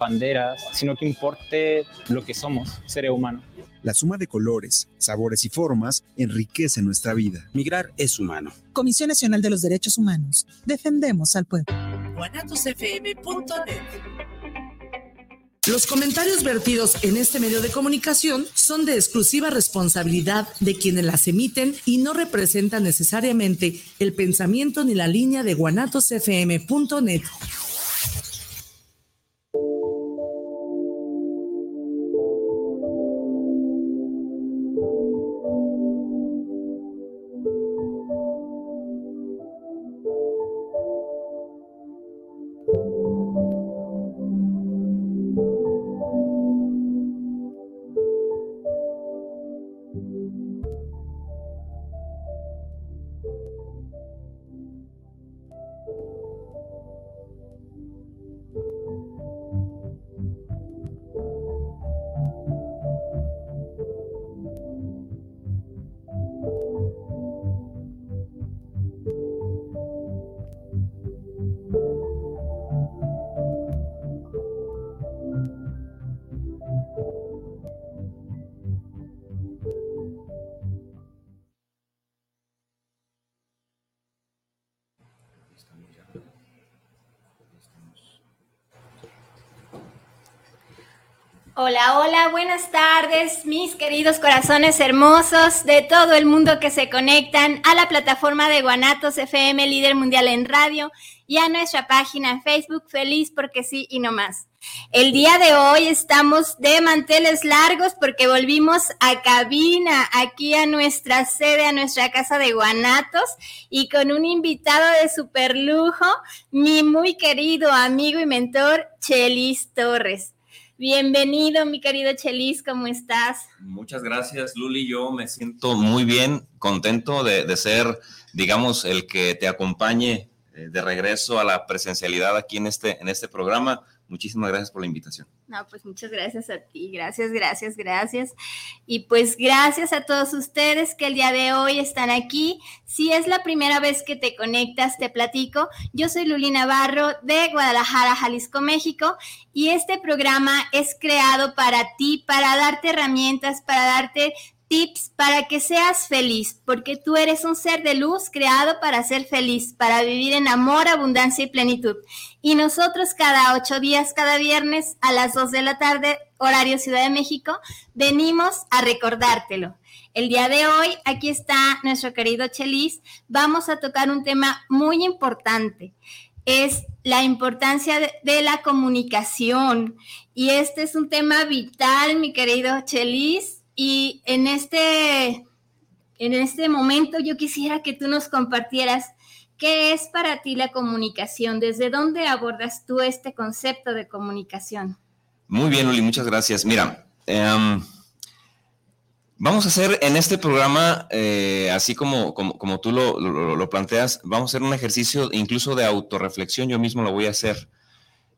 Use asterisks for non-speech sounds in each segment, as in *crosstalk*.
banderas, sino que importe lo que somos, seres humanos. La suma de colores, sabores y formas enriquece nuestra vida. Migrar es humano. Comisión Nacional de los Derechos Humanos. Defendemos al pueblo. Los comentarios vertidos en este medio de comunicación son de exclusiva responsabilidad de quienes las emiten y no representan necesariamente el pensamiento ni la línea de guanatosfm.net. Hola, hola, buenas tardes, mis queridos corazones hermosos de todo el mundo que se conectan a la plataforma de Guanatos FM, líder mundial en radio, y a nuestra página en Facebook, feliz porque sí y no más. El día de hoy estamos de manteles largos porque volvimos a cabina, aquí a nuestra sede, a nuestra casa de Guanatos, y con un invitado de super lujo, mi muy querido amigo y mentor, Chelis Torres. Bienvenido, mi querido Chelis, ¿cómo estás? Muchas gracias, Luli. Yo me siento muy bien, contento de, ser, digamos, el que te acompañe eh, de regreso a la presencialidad aquí en este, en este programa. Muchísimas gracias por la invitación. No, pues muchas gracias a ti, gracias, gracias, gracias. Y pues gracias a todos ustedes que el día de hoy están aquí. Si es la primera vez que te conectas, te platico. Yo soy Luli Navarro de Guadalajara, Jalisco, México, y este programa es creado para ti, para darte herramientas, para darte tips para que seas feliz, porque tú eres un ser de luz creado para ser feliz, para vivir en amor, abundancia y plenitud. Y nosotros cada ocho días, cada viernes a las dos de la tarde, horario Ciudad de México, venimos a recordártelo. El día de hoy, aquí está nuestro querido Chelis, vamos a tocar un tema muy importante. Es la importancia de, la comunicación. Y este es un tema vital, mi querido Chelis y en este, en este momento yo quisiera que tú nos compartieras qué es para ti la comunicación, desde dónde abordas tú este concepto de comunicación. Muy bien, Uli, muchas gracias. Mira, em, vamos a hacer en este programa, eh, así como, como, tú lo, planteas, vamos a hacer un ejercicio incluso de autorreflexión, yo mismo lo voy a hacer.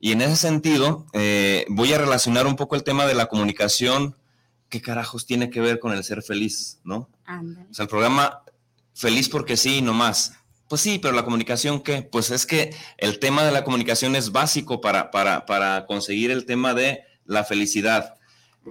Y en ese sentido, eh, voy a relacionar un poco el tema de la comunicación ¿qué carajos tiene que ver con el ser feliz, no? O sea, el programa feliz porque sí, no más. Pues sí, pero la comunicación, ¿qué? Pues es que el tema de la comunicación es básico para, para, para conseguir el tema de la felicidad.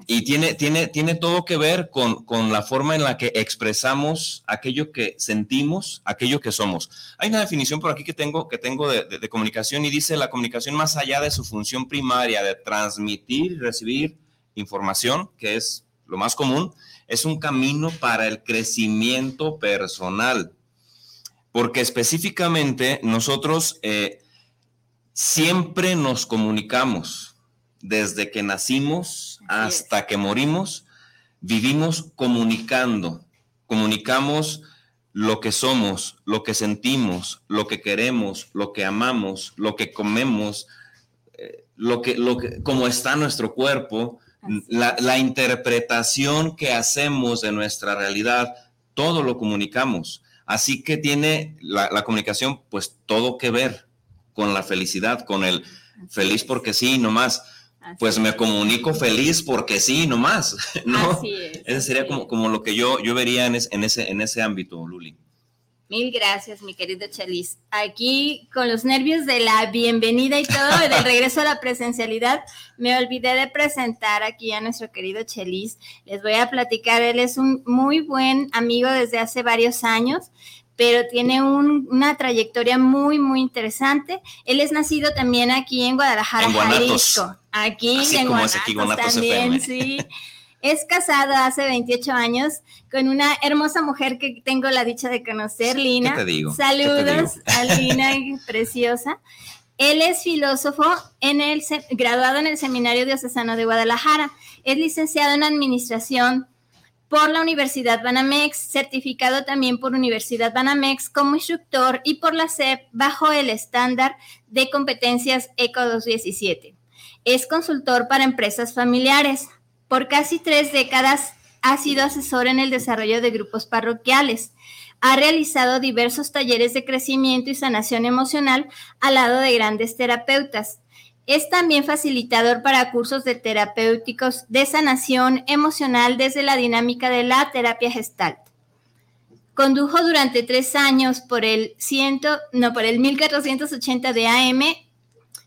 Y tiene, tiene, tiene todo que ver con, con, la forma en la que expresamos aquello que sentimos, aquello que somos. Hay una definición por aquí que tengo, que tengo de, de comunicación y dice la comunicación más allá de su función primaria de transmitir y recibir información, que es lo más común, es un camino para el crecimiento personal. Porque específicamente nosotros eh, siempre nos comunicamos, desde que nacimos hasta que morimos, vivimos comunicando, comunicamos lo que somos, lo que sentimos, lo que queremos, lo que amamos, lo que comemos, eh, lo que, lo que, cómo está nuestro cuerpo, la, interpretación que hacemos de nuestra realidad, todo lo comunicamos. Así que tiene la, comunicación, pues todo que ver con la felicidad, con el feliz porque sí, no más. pues me comunico feliz porque sí, no más. *laughs* ¿no? Ese sería como, como lo que yo, yo vería en, ese, en ese ámbito, Luli. Mil gracias, mi querido Chelis. Aquí con los nervios de la bienvenida y todo, del regreso a la presencialidad, me olvidé de presentar aquí a nuestro querido Chelis. Les voy a platicar, él es un muy buen amigo desde hace varios años pero tiene una trayectoria muy, muy interesante. Él es nacido también aquí en Guadalajara, en Jalisco. Aquí en Guanatos también, sí. *laughs* Es casado hace 28 años con una hermosa mujer que tengo la dicha de conocer, Lina. ¿Qué te digo? Saludos a Lina, *laughs* preciosa. Él es filósofo en el, graduado en el Seminario Diocesano de Guadalajara. Es licenciado en Administración por la Universidad Banamex, certificado también por Universidad Banamex como instructor y por la SEP bajo el estándar de competencias ECO 217. Es consultor para empresas familiares, por casi tres décadas ha sido asesor en el desarrollo de grupos parroquiales. Ha realizado diversos talleres de crecimiento y sanación emocional al lado de grandes terapeutas. Es también facilitador para cursos de terapéuticos de sanación emocional desde la dinámica de la terapia gestalt. Condujo durante tres años por el, ciento, no, por el 1480 de AM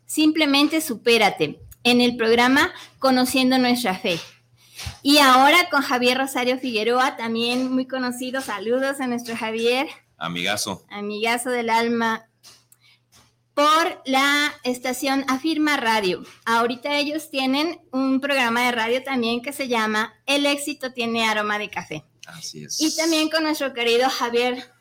Simplemente Supérate en el programa Conociendo Nuestra Fe. Y ahora con Javier Rosario Figueroa, también muy conocido. Saludos a nuestro Javier. Amigazo. Amigazo del alma. Por la estación Afirma Radio. Ahorita ellos tienen un programa de radio también que se llama El éxito tiene aroma de café. Así es. Y también con nuestro querido Javier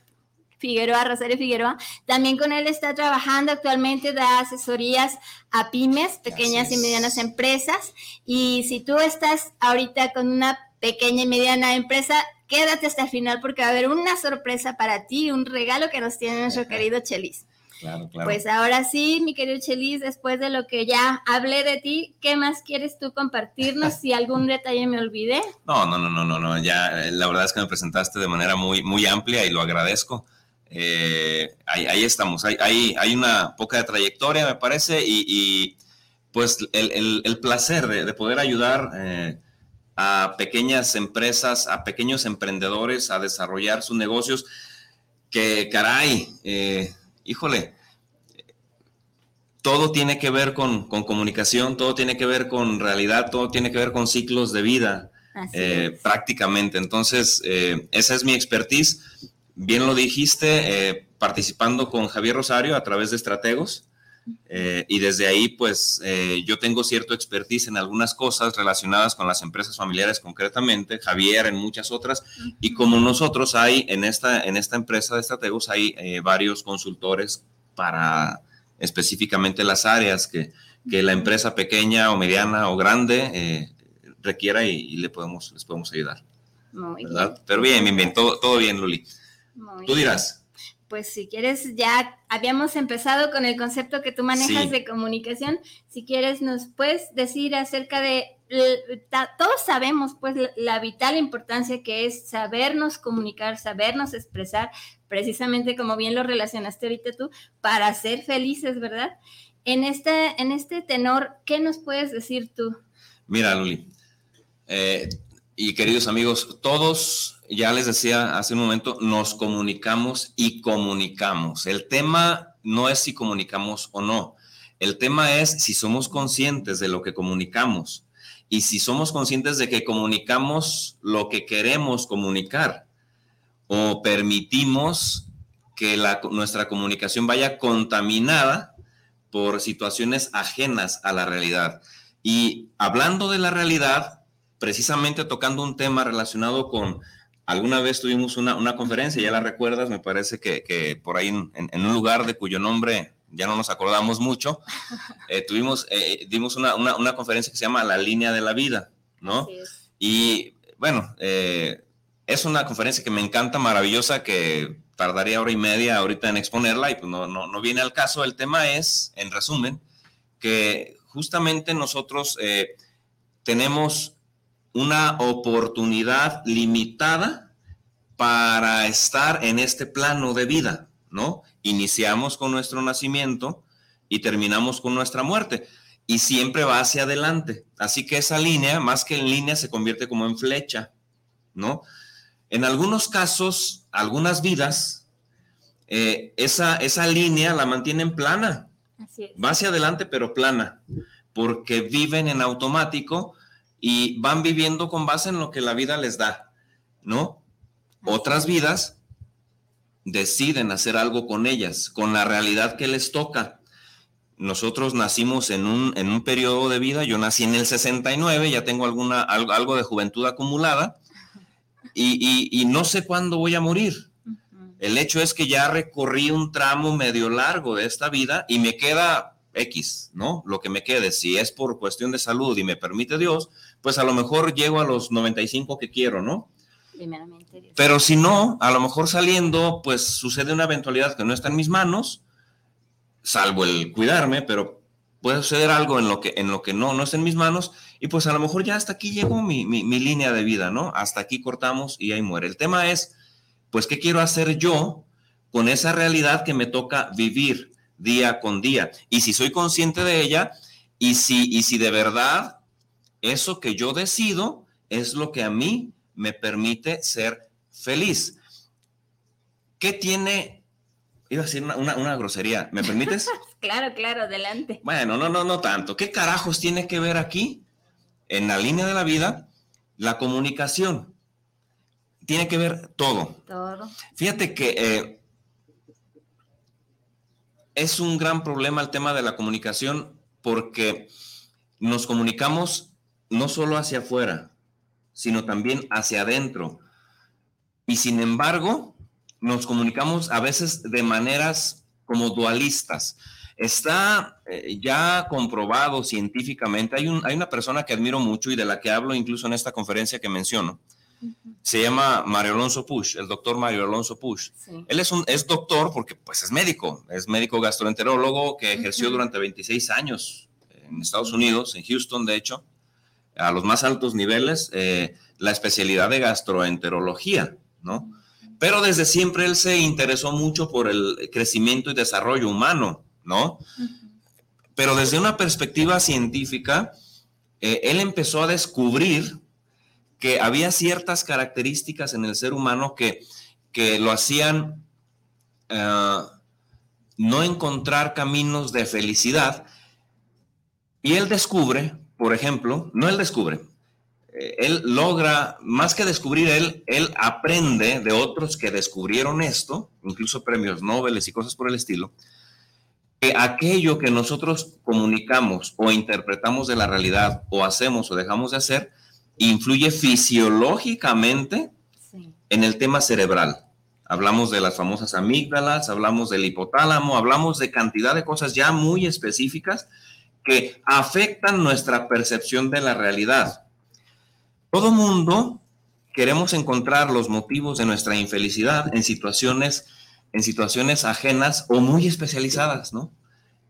Figueroa, Rosario Figueroa. También con él está trabajando actualmente, da asesorías a pymes, pequeñas y medianas empresas. Y si tú estás ahorita con una pequeña y mediana empresa, quédate hasta el final porque va a haber una sorpresa para ti, un regalo que nos tiene nuestro querido Chelis. Claro, claro. Pues ahora sí, mi querido Chelis, después de lo que ya hablé de ti, ¿qué más quieres tú compartirnos? *laughs* Si algún detalle me olvidé. No, no, no, no, no, no. Ya la verdad es que me presentaste de manera muy, muy amplia y lo agradezco. Eh, ahí, estamos, hay, hay, una poca de trayectoria, me parece, y, pues el, placer de, poder ayudar eh, a pequeñas empresas, a pequeños emprendedores a desarrollar sus negocios, que caray, eh, híjole, todo tiene que ver con, comunicación, todo tiene que ver con realidad, todo tiene que ver con ciclos de vida, prácticamente. Entonces, esa es mi expertise bien lo dijiste, eh, participando con Javier Rosario a través de Estrategos. Eh, y desde ahí, pues, eh, yo tengo cierto expertise en algunas cosas relacionadas con las empresas familiares concretamente, Javier en muchas otras, y como nosotros hay en esta, en esta empresa de estrategos, hay varios consultores para específicamente las áreas que, que, la empresa pequeña o mediana o grande requiera y, le podemos, les podemos ayudar. Pero bien, bien, bien, todo, todo bien, Luli. Tú dirás. Pues si quieres, ya habíamos empezado con el concepto que tú manejas de comunicación. Si quieres, nos puedes decir acerca de, todos sabemos pues la vital importancia que es sabernos comunicar, sabernos expresar, precisamente como bien lo relacionaste ahorita tú, para ser felices, ¿verdad? En este, en este tenor, ¿qué nos puedes decir tú? Mira, Luli, eh, y queridos amigos, todos, ya les decía hace un momento, nos comunicamos y comunicamos. El tema no es si comunicamos o no. El tema es si somos conscientes de lo que comunicamos y si somos conscientes de que comunicamos lo que queremos comunicar o permitimos que nuestra comunicación vaya contaminada por situaciones ajenas a la realidad. Y hablando de la realidad, precisamente tocando un tema relacionado con, alguna vez tuvimos una, conferencia, ya la recuerdas, me parece que, por ahí en, un lugar de cuyo nombre ya no nos acordamos mucho, *laughs* eh, tuvimos, eh, dimos una, conferencia que se llama La línea de la vida, ¿no? Y bueno, eh, es una conferencia que me encanta, maravillosa, que tardaría hora y media ahorita en exponerla y pues no, no, no viene al caso. El tema es, en resumen, que justamente nosotros tenemos una oportunidad limitada para estar en este plano de vida, ¿no? Iniciamos con nuestro nacimiento y terminamos con nuestra muerte y siempre va hacia adelante. Así que esa línea, más que en línea, se convierte como en flecha, ¿no? En algunos casos, algunas vidas eh, esa, esa línea la mantienen plana. Así es. Va hacia adelante, pero plana, porque viven en automático y van viviendo con base en lo que la vida les da, ¿no? Otras vidas deciden hacer algo con ellas, con la realidad que les toca. Nosotros nacimos en un, en un periodo de vida, yo nací en el 69, ya tengo alguna, algo, de juventud acumulada y, y- y no sé cuándo voy a morir. El hecho es que ya recorrí un tramo medio largo de esta vida y me queda X, ¿no? Lo que me quede, si es por cuestión de salud y me permite Dios, pues a lo mejor llego a los 95 que quiero, ¿no? Primeramente Dios. Pero si no, a lo mejor saliendo, pues sucede una eventualidad que no está en mis manos, salvo el cuidarme, pero puede suceder algo en lo que, en lo que no, no está en mis manos, y pues a lo mejor ya hasta aquí llegó mi, mi, mi línea de vida, ¿no? Hasta aquí cortamos y ahí muere. El tema es, pues, ¿qué quiero hacer yo con esa realidad que me toca vivir día con día? Y si soy consciente de ella, y si, y si de verdad eso que yo decido es lo que a mí me permite ser feliz. ¿Qué tiene? Iba a decir una, una- una grosería. ¿Me permites? *laughs* Claro, claro, adelante. Bueno, no, no, no tanto. ¿Qué carajos tiene que ver aquí, en la línea de la vida, la comunicación? Tiene que ver todo. Todo. Fíjate que eh, es un gran problema el tema de la comunicación porque nos comunicamos no solo hacia afuera, sino también hacia adentro. Y sin embargo, nos comunicamos a veces de maneras como dualistas. Está eh, ya comprobado científicamente, hay, un- hay una persona que admiro mucho y de la que hablo incluso en esta conferencia que menciono, se llama Mario Alonso Push, el doctor Mario Alonso Push. Sí. Él es, un, es doctor porque pues es médico, es médico gastroenterólogo que ejerció durante 26 años en Estados Unidos, en Houston de hecho, a los más altos niveles, eh, la especialidad de gastroenterología, ¿no? Pero desde siempre él se interesó mucho por el crecimiento y desarrollo humano, ¿no? Pero desde una perspectiva científica, eh, él empezó a descubrir que había ciertas características en el ser humano que, que lo hacían eh, no encontrar caminos de felicidad. Y él descubre, por ejemplo, no él descubre, eh, él logra, más que descubrir él, él aprende de otros que descubrieron esto, incluso premios Nobel y cosas por el estilo, que aquello que nosotros comunicamos o interpretamos de la realidad o hacemos o dejamos de hacer, influye fisiológicamente Sí. en el tema cerebral. Hablamos de las famosas amígdalas, hablamos del hipotálamo, hablamos de cantidad de cosas ya muy específicas que afectan nuestra percepción de la realidad. Todo mundo queremos encontrar los motivos de nuestra infelicidad en situaciones, en situaciones ajenas o muy especializadas, ¿no?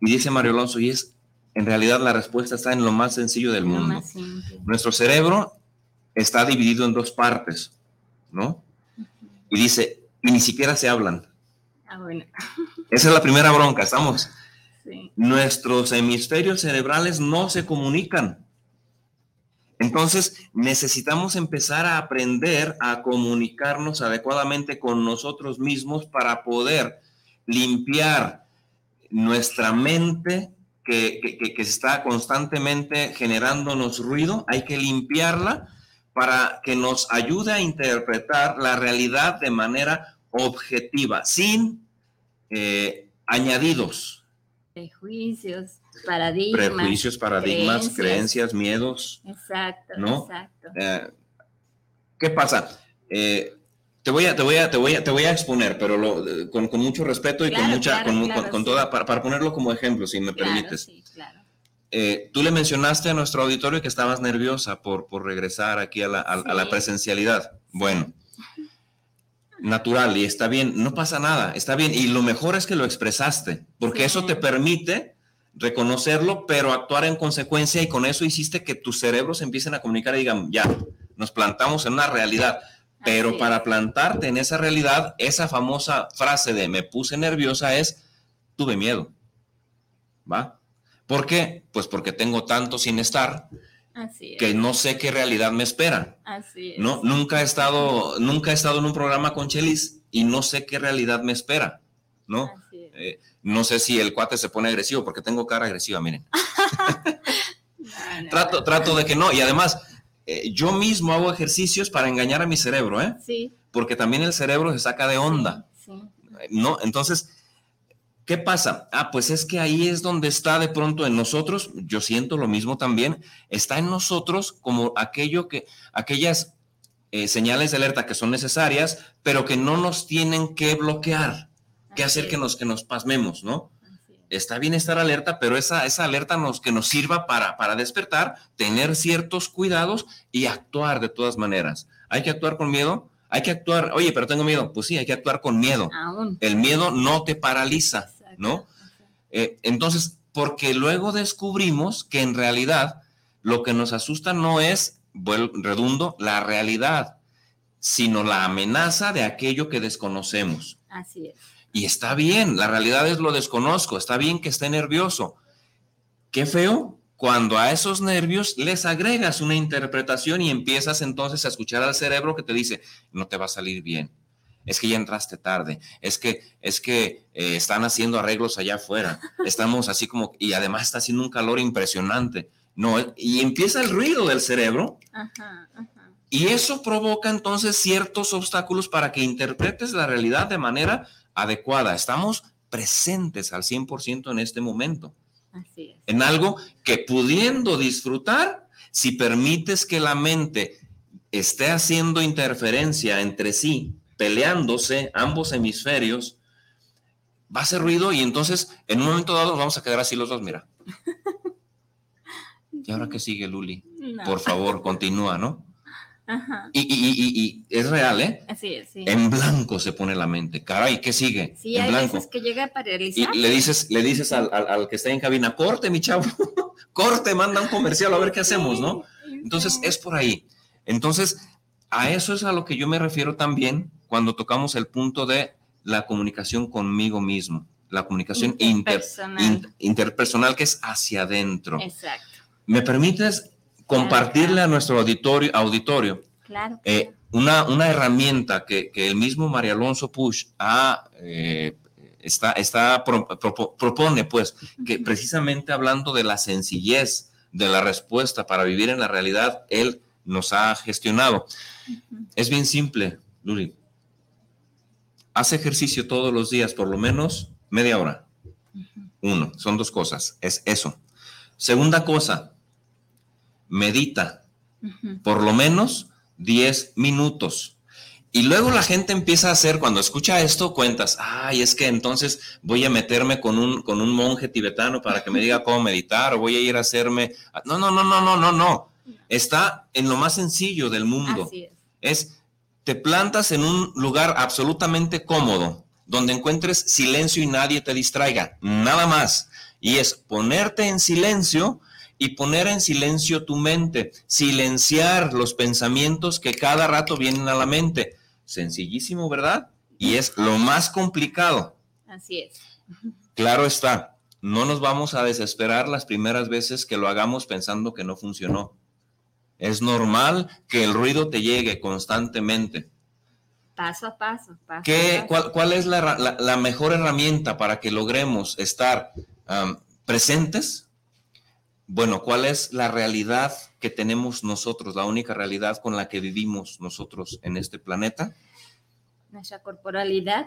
Y dice Mario Alonso, y es, en realidad la respuesta está en lo más sencillo del mundo. Nuestro cerebro está dividido en dos partes, ¿no? Y dice, y ni siquiera se hablan. Ah, bueno. Esa es la primera bronca, estamos. Nuestros hemisferios cerebrales no se comunican. Entonces, necesitamos empezar a aprender a comunicarnos adecuadamente con nosotros mismos para poder limpiar nuestra mente que, que- que- que está constantemente generándonos ruido. Hay que limpiarla para que nos ayude a interpretar la realidad de manera objetiva, sin eh, añadidos, Prejuicios, paradigmas. prejuicios, paradigmas, creencias. creencias, miedos. Exacto, ¿no? exacto. Eh, ¿Qué pasa? Eh, te voy a, te voy a, te voy a, te voy a exponer, pero lo- eh, con, con mucho respeto y con mucha, claro, con, claro, con- con sí. toda, para, para ponerlo como ejemplo, si me permites. sí, claro. Eh, tú le mencionaste a nuestro auditorio que estabas nerviosa por, por regresar aquí a la, a- a la presencialidad. Bueno, natural y está bien, no pasa nada, está bien. Y lo mejor es que lo expresaste, porque Sí. eso te permite reconocerlo, pero actuar en consecuencia y con eso hiciste que tus cerebros empiecen a comunicar y digan, ya, nos plantamos en una realidad. Pero Así para plantarte en esa realidad, esa famosa frase de me puse nerviosa es, tuve miedo. ¿Va? ¿Por qué? Pues porque tengo tanto sin estar Así es. que no sé qué realidad me espera. Así es. No, nunca he estado, nunca he estado en un programa con Chelis y no sé qué realidad me espera. ¿no? Eh, no sé si el cuate se pone agresivo, porque tengo cara agresiva, miren. *laughs* trato, trato de que no, y además, eh, yo mismo hago ejercicios para engañar a mi cerebro, ¿eh? Sí. Porque también el cerebro se saca de onda. ¿No? Entonces, ¿qué pasa? Ah, pues es que ahí es donde está de pronto en nosotros, yo siento lo mismo también, está en nosotros como aquello que, aquellas eh, señales de alerta que son necesarias, pero que no nos tienen que bloquear, que hacer que nos, que nos pasmemos, ¿no? Está bien estar alerta, pero esa, esa alerta nos, que nos sirva para, para despertar, tener ciertos cuidados y actuar de todas maneras. Hay que actuar con miedo, hay que actuar, oye, pero tengo miedo. Pues sí, hay que actuar con miedo. El miedo no te paraliza, ¿no? Eh, entonces, porque luego descubrimos que en realidad lo que nos asusta no es, redundo, la realidad, sino la amenaza de aquello que desconocemos. Así es. Y está bien, la realidad es lo desconozco, está bien que esté nervioso. Qué feo cuando a esos nervios les agregas una interpretación y empiezas entonces a escuchar al cerebro que te dice, no te va a salir bien, es que ya entraste tarde, es que, es que eh, están haciendo arreglos allá afuera, *laughs* estamos así como, y además está haciendo un calor impresionante, no, y empieza el ruido del cerebro. Y eso provoca entonces ciertos obstáculos para que interpretes la realidad de manera adecuada. Estamos presentes al 100% en este momento. En algo que pudiendo disfrutar, si permites que la mente esté haciendo interferencia entre sí, peleándose ambos hemisferios, va a hacer ruido y entonces en un momento dado nos vamos a quedar así los dos, mira. *laughs* ¿Y ahora qué sigue, Luli? Por favor, *laughs* continúa, ¿no? Y, es real, ¿eh? Así es, sí. En blanco se pone la mente. Caray, ¿qué sigue? Sí, en hay blanco. veces que llega a paralizar. Y le dices, le dices al, al, que está en cabina, corte, mi chavo, *laughs* corte, manda un comercial a ver qué hacemos, ¿no? Entonces, es por ahí. Entonces, a eso es a lo que yo me refiero también cuando tocamos el punto de la comunicación conmigo mismo, la comunicación interpersonal, interpersonal que es hacia adentro. Exacto. ¿Me permites compartirle a nuestro auditorio, auditorio eh, una, una, herramienta que, que, el mismo María Alonso Push ha, eh, está, está propone, pues, que precisamente hablando de la sencillez de la respuesta para vivir en la realidad, él nos ha gestionado. Es bien simple, Luli. Haz ejercicio todos los días, por lo menos media hora. Uno, son dos cosas, es eso. Segunda cosa, medita por lo menos 10 minutos. Y luego la gente empieza a hacer, cuando escucha esto, cuentas, ay, es que entonces voy a meterme con un, con un monje tibetano para que me diga cómo meditar o voy a ir a hacerme... No, no, no, no, no, no, no. Está en lo más sencillo del mundo. es. es, te plantas en un lugar absolutamente cómodo, donde encuentres silencio y nadie te distraiga, nada más. Y es ponerte en silencio y poner en silencio tu mente, silenciar los pensamientos que cada rato vienen a la mente. Sencillísimo, ¿verdad? Y es lo más complicado. Así es. Claro está, no nos vamos a desesperar las primeras veces que lo hagamos pensando que no funcionó. Es normal que el ruido te llegue constantemente. Paso a paso. ¿Qué, Cuál, es la, mejor herramienta para que logremos estar presentes? Bueno, ¿cuál es la realidad que tenemos nosotros, la única realidad con la que vivimos nosotros en este planeta? Nuestra corporalidad.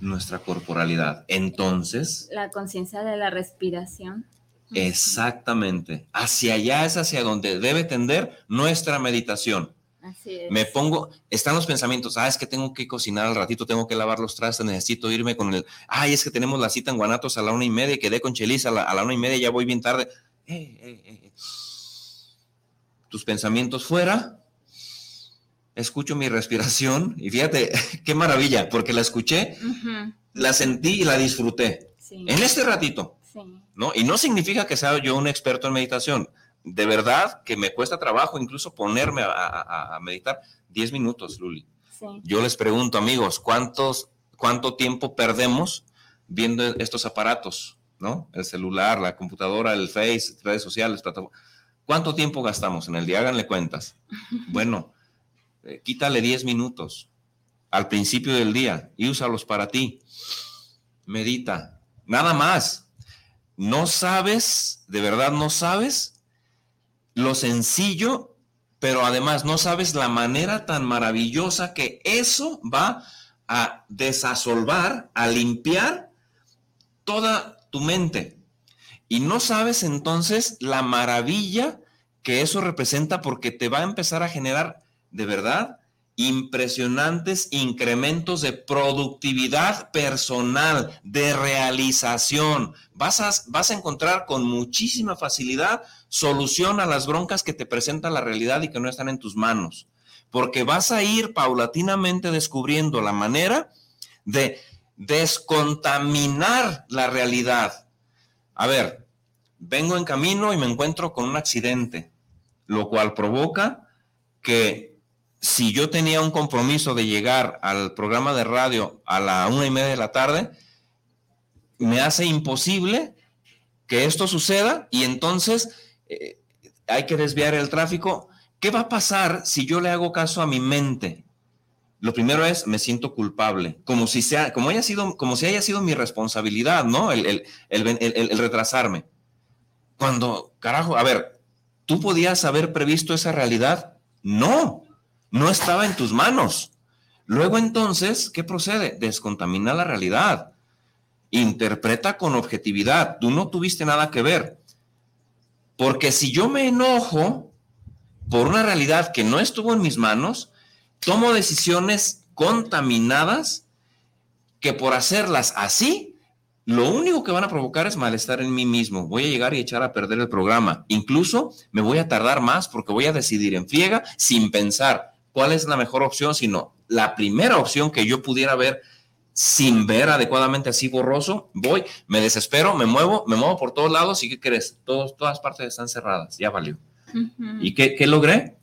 Nuestra corporalidad. Entonces. La conciencia de la respiración. Exactamente. Hacia allá es hacia donde debe tender nuestra meditación. Así es. Me pongo, están los pensamientos, ah, es que tengo que cocinar al ratito, tengo que lavar los trastes, necesito irme con el, ay, es que tenemos la cita en Guanatos a la una y media, quedé con Chelis a la, a la una y media, ya voy bien tarde. Eh, eh, eh, tus pensamientos fuera, escucho mi respiración y fíjate, *laughs* qué maravilla, porque la escuché, la sentí y la disfruté. En este ratito. ¿no? Y no significa que sea yo un experto en meditación. De verdad que me cuesta trabajo incluso ponerme a, meditar 10 minutos, Luli. Yo les pregunto, amigos, ¿cuántos, ¿cuánto tiempo perdemos viendo estos aparatos? ¿No? El celular, la computadora, el Face, redes sociales, plataformas. ¿Cuánto tiempo gastamos en el día? Háganle cuentas. *laughs* Bueno, eh, quítale 10 minutos al principio del día y úsalos para ti. medita, nada más. No sabes, de verdad no sabes lo sencillo, pero además no sabes la manera tan maravillosa que eso va a desasolvar, a limpiar toda tu mente. Y no sabes entonces la maravilla que eso representa porque te va a empezar a generar de verdad impresionantes incrementos de productividad personal, de realización. Vas a, vas a encontrar con muchísima facilidad solución a las broncas que te presenta la realidad y que no están en tus manos. Porque vas a ir paulatinamente descubriendo la manera de descontaminar la realidad. A ver, vengo en camino y me encuentro con un accidente, lo cual provoca que si yo tenía un compromiso de llegar al programa de radio a la una y media de la tarde, me hace imposible que esto suceda y entonces eh, hay que desviar el tráfico. ¿Qué va a pasar si yo le hago caso a mi mente? Lo primero es, me siento culpable, como si sea, como haya sido, como si haya sido mi responsabilidad, ¿no? el, el retrasarme. Cuando, carajo, a ver, ¿tú podías haber previsto esa realidad? No, no estaba en tus manos. Luego entonces, ¿qué procede? Descontamina la realidad. Interpreta con objetividad. Tú no tuviste nada que ver. Porque si yo me enojo por una realidad que no estuvo en mis manos, tomo decisiones contaminadas que por hacerlas así lo único que van a provocar es malestar en mí mismo. Voy a llegar y echar a perder el programa. Incluso me voy a tardar más porque voy a decidir en friega sin pensar cuál es la mejor opción, sino la primera opción que yo pudiera ver sin ver adecuadamente así borroso, voy, me desespero, me muevo, me muevo por todos lados y ¿qué crees? Todos, todas partes están cerradas, ya valió. ¿Y qué, qué, logré?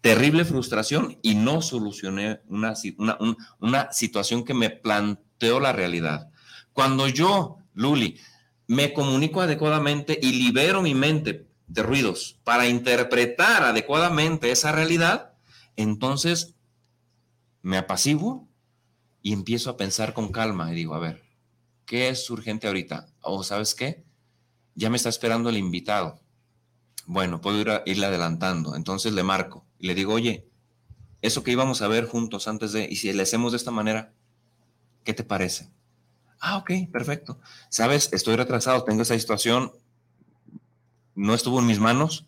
Terrible frustración y no solucioné una, una, una situación que me planteó la realidad. Cuando yo, Luli, me comunico adecuadamente y libero mi mente de ruidos para interpretar adecuadamente esa realidad, entonces me apaciguo y empiezo a pensar con calma y digo, a ver, ¿qué es urgente ahorita? O oh, sabes qué, ya me está esperando el invitado. Bueno, puedo ir irle adelantando. Entonces le marco y le digo, oye, eso que íbamos a ver juntos antes de, y si le hacemos de esta manera, ¿qué te parece? Ah, ok, perfecto. Sabes, estoy retrasado, tengo esa situación, no estuvo en mis manos,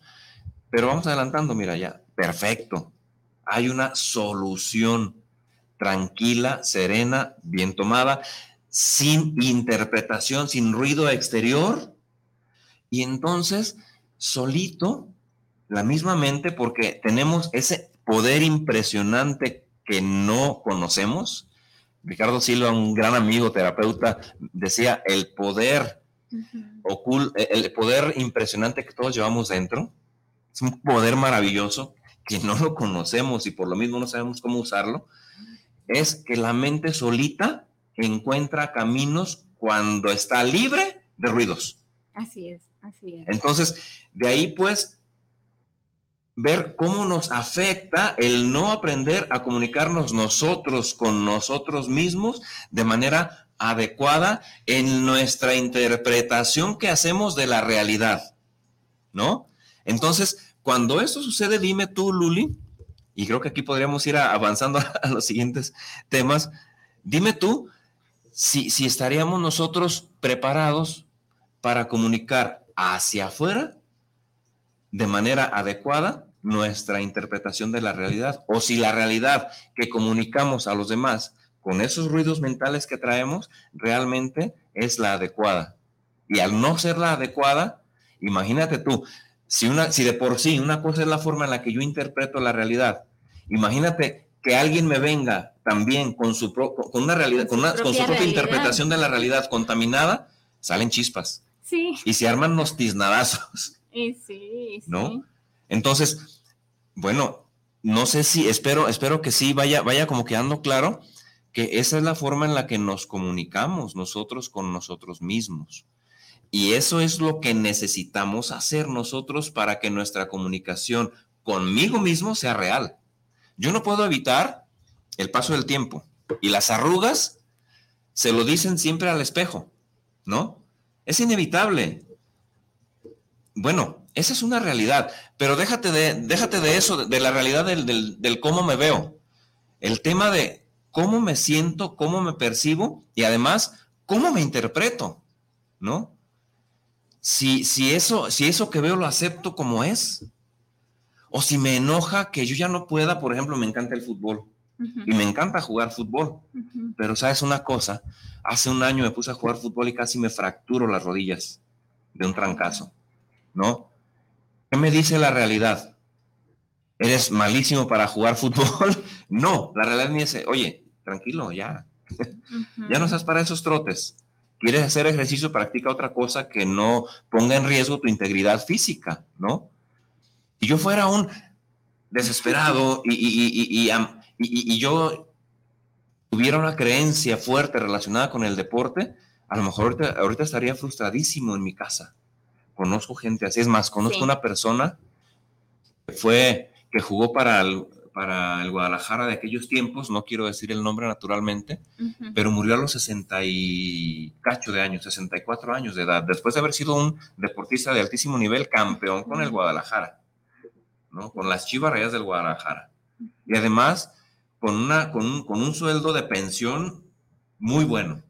pero vamos adelantando, mira ya, perfecto hay una solución tranquila, serena, bien tomada, sin interpretación, sin ruido exterior. Y entonces, solito, la misma mente, porque tenemos ese poder impresionante que no conocemos. Ricardo Silva, un gran amigo terapeuta, decía el poder el poder impresionante que todos llevamos dentro. Es un poder maravilloso que no lo conocemos y por lo mismo no sabemos cómo usarlo, es que la mente solita encuentra caminos cuando está libre de ruidos. Así es, así es. Entonces, de ahí pues ver cómo nos afecta el no aprender a comunicarnos nosotros con nosotros mismos de manera adecuada en nuestra interpretación que hacemos de la realidad, ¿no? Entonces, cuando esto sucede, dime tú, Luli, y creo que aquí podríamos ir avanzando *laughs* a, los siguientes temas, dime tú si, si estaríamos nosotros preparados para comunicar hacia afuera de manera adecuada nuestra interpretación de la realidad o si la realidad que comunicamos a los demás con esos ruidos mentales que traemos realmente es la adecuada. Y al no ser la adecuada, imagínate tú, si, una, si de por sí una cosa es la forma en la que yo interpreto la realidad, imagínate que alguien me venga también con su, con una realidad, con, su propia interpretación de la realidad contaminada, salen chispas. Sí. Y se arman unos tiznadazos. Sí, sí. ¿No? Entonces, bueno, no sé si, espero, espero que sí vaya, vaya como quedando claro que esa es la forma en la que nos comunicamos nosotros con nosotros mismos. Y eso es lo que necesitamos hacer nosotros para que nuestra comunicación conmigo mismo sea real. Yo no puedo evitar el paso del tiempo y las arrugas se lo dicen siempre al espejo, ¿no? Es inevitable. Bueno, esa es una realidad, pero déjate de, déjate de eso, de la realidad del, del cómo me veo. El tema de cómo me siento, cómo me percibo y además cómo me interpreto, ¿no? Si, si, eso, si eso que veo lo acepto como es, o si me enoja que yo ya no pueda, por ejemplo, me encanta el fútbol y me encanta jugar fútbol, pero sabes una cosa, hace un año me puse a jugar fútbol y casi me fracturo las rodillas de un trancazo, ¿no? ¿Qué me dice la realidad? ¿Eres malísimo para jugar fútbol? *laughs* no, la realidad me dice, oye, tranquilo, ya, *laughs* ya no estás para esos trotes. ¿Quieres hacer ejercicio? Practica otra cosa que no ponga en riesgo tu integridad física, ¿no? Si yo fuera un desesperado y, y, yo tuviera una creencia fuerte relacionada con el deporte, a lo mejor ahorita, estaría frustradísimo en mi casa. Conozco gente así, es más, conozco una persona que fue, que jugó para el, para el Guadalajara de aquellos tiempos, no quiero decir el nombre naturalmente, pero murió a los 60 y cacho de años, 64 años de edad, después de haber sido un deportista de altísimo nivel, campeón con el Guadalajara, ¿no? con las Chivas Rayas del Guadalajara. Y además con, una, con, un, con un sueldo de pensión muy bueno,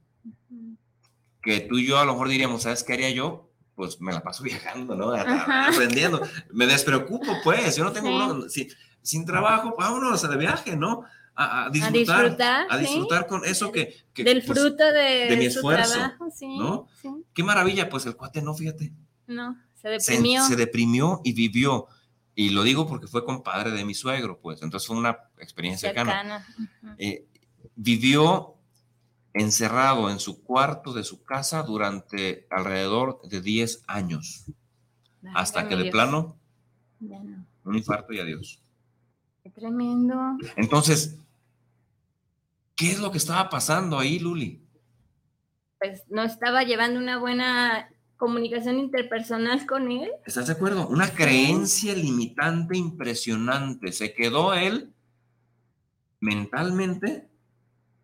que tú y yo a lo mejor diríamos, ¿sabes qué haría yo? Pues me la paso *laughs* viajando, ¿no? Aprendiendo. Me despreocupo, pues. Yo no tengo uno, sin trabajo, vámonos de viaje, ¿no? A, disfrutar, a disfrutar, con eso que, del pues, fruto de, mi esfuerzo, trabajo, sí, ¿no? Qué maravilla, pues el cuate no, fíjate. No, se deprimió. Se, deprimió y vivió. Y lo digo porque fue compadre de mi suegro, pues, entonces fue una experiencia cercana. Eh, vivió encerrado en su cuarto de su casa durante alrededor de 10 años, hasta que de plano, un infarto y adiós. Qué tremendo. Entonces, ¿qué es lo que estaba pasando ahí, Luli? Pues no estaba llevando una buena comunicación interpersonal con él. ¿Estás de acuerdo? Una creencia limitante impresionante. Se quedó él mentalmente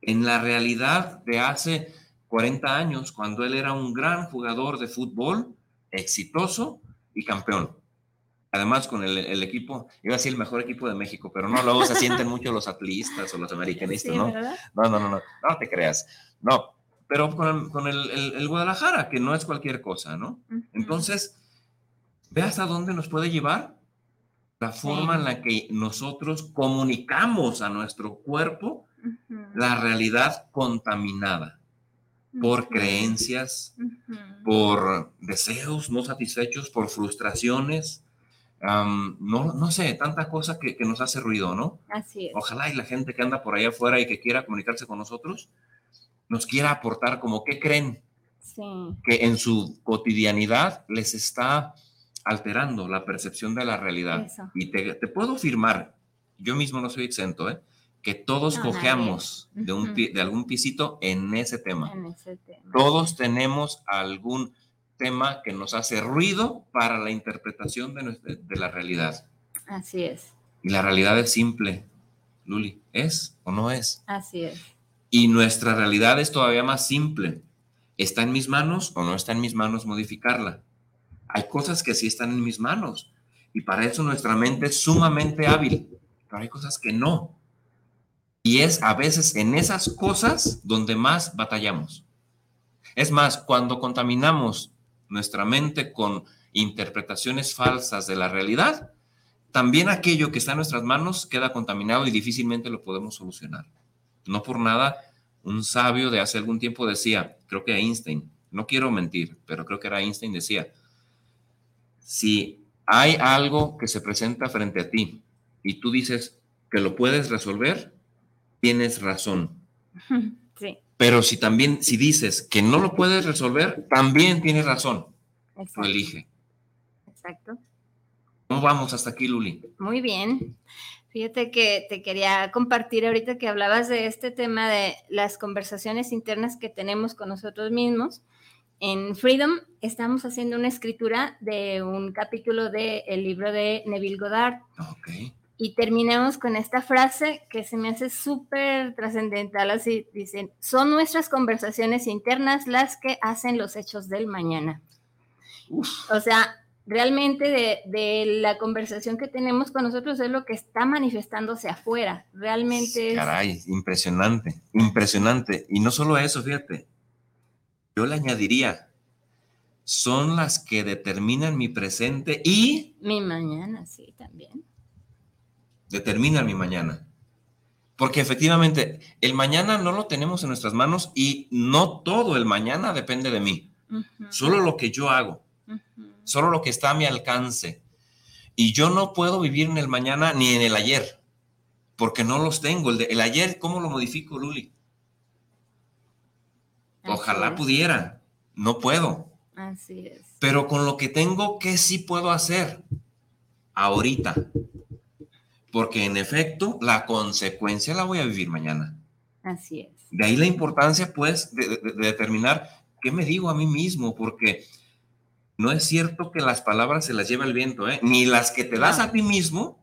en la realidad de hace 40 años, cuando él era un gran jugador de fútbol, exitoso y campeón además con el, equipo, iba a decir el mejor equipo de México, pero no, luego se sienten *laughs* mucho los atlistas o los americanistas, ¿no? ¿no? No, no, no, no, te creas. No, pero con, el, Guadalajara, que no es cualquier cosa, ¿no? Entonces, ve hasta dónde nos puede llevar la forma en la que nosotros comunicamos a nuestro cuerpo la realidad contaminada por creencias, por deseos no satisfechos, por frustraciones, no, no sé, tanta cosa que, nos hace ruido, ¿no? Así es. Ojalá y la gente que anda por allá afuera y que quiera comunicarse con nosotros, nos quiera aportar como qué creen que en su cotidianidad les está alterando la percepción de la realidad. Y te, puedo afirmar, yo mismo no soy exento, ¿eh? Que todos cojeamos de, un, de algún pisito en ese tema. En ese tema. Todos tenemos algún tema que nos hace ruido para la interpretación de, de la realidad. Así es. Y la realidad es simple, Luli, ¿es o no es? Así es. Y nuestra realidad es todavía más simple. ¿Está en mis manos o no está en mis manos modificarla? Hay cosas que sí están en mis manos y para eso nuestra mente es sumamente hábil, pero hay cosas que no. Y es a veces en esas cosas donde más batallamos. Es más, cuando contaminamos nuestra mente con interpretaciones falsas de la realidad, también aquello que está en nuestras manos queda contaminado y difícilmente lo podemos solucionar. No por nada, un sabio de hace algún tiempo decía, creo que Einstein, no quiero mentir, pero creo que era Einstein, decía, si hay algo que se presenta frente a ti y tú dices que lo puedes resolver, tienes razón. *laughs* Sí. Pero si también, si dices que no lo puedes resolver, también tienes razón. Exacto. elige. Exacto. ¿Cómo vamos hasta aquí, Luli? Muy bien. Fíjate que te quería compartir ahorita que hablabas de este tema de las conversaciones internas que tenemos con nosotros mismos. En Freedom estamos haciendo una escritura de un capítulo del libro de Neville Goddard. Okay. Y terminemos con esta frase que se me hace súper trascendental, así dicen, son nuestras conversaciones internas las que hacen los hechos del mañana. O sea, realmente de, la conversación que tenemos con nosotros es lo que está manifestándose afuera, realmente es... Caray, impresionante, impresionante. Y no solo eso, fíjate, yo le añadiría, son las que determinan mi presente y... Mi mañana, sí, también determina mi mañana. Porque efectivamente, el mañana no lo tenemos en nuestras manos y no todo el mañana depende de mí. Solo lo que yo hago, solo lo que está a mi alcance. Y yo no puedo vivir en el mañana ni en el ayer, porque no los tengo. El, el ayer, ¿cómo lo modifico, Luli? Ojalá pudiera, no puedo. Así es. Pero con lo que tengo, ¿qué sí puedo hacer? Ahorita porque en efecto la consecuencia la voy a vivir mañana. Así es. De ahí la importancia, pues, de, determinar qué me digo a mí mismo, porque no es cierto que las palabras se las lleva el viento, ¿eh? ni las que te das a ti mismo,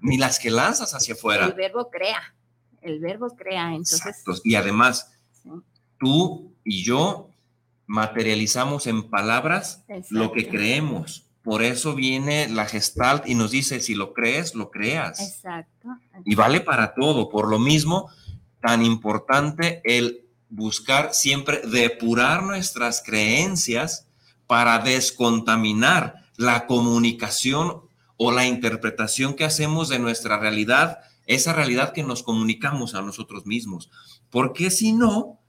ni las que lanzas hacia afuera. El verbo crea, el verbo crea, entonces. Y además, tú y yo materializamos en palabras lo que creemos. Por eso viene la gestalt y nos dice, si lo crees, lo creas. Exacto. Y vale para todo. Por lo mismo, tan importante el buscar siempre depurar nuestras creencias para descontaminar la comunicación o la interpretación que hacemos de nuestra realidad, esa realidad que nos comunicamos a nosotros mismos. Porque si no,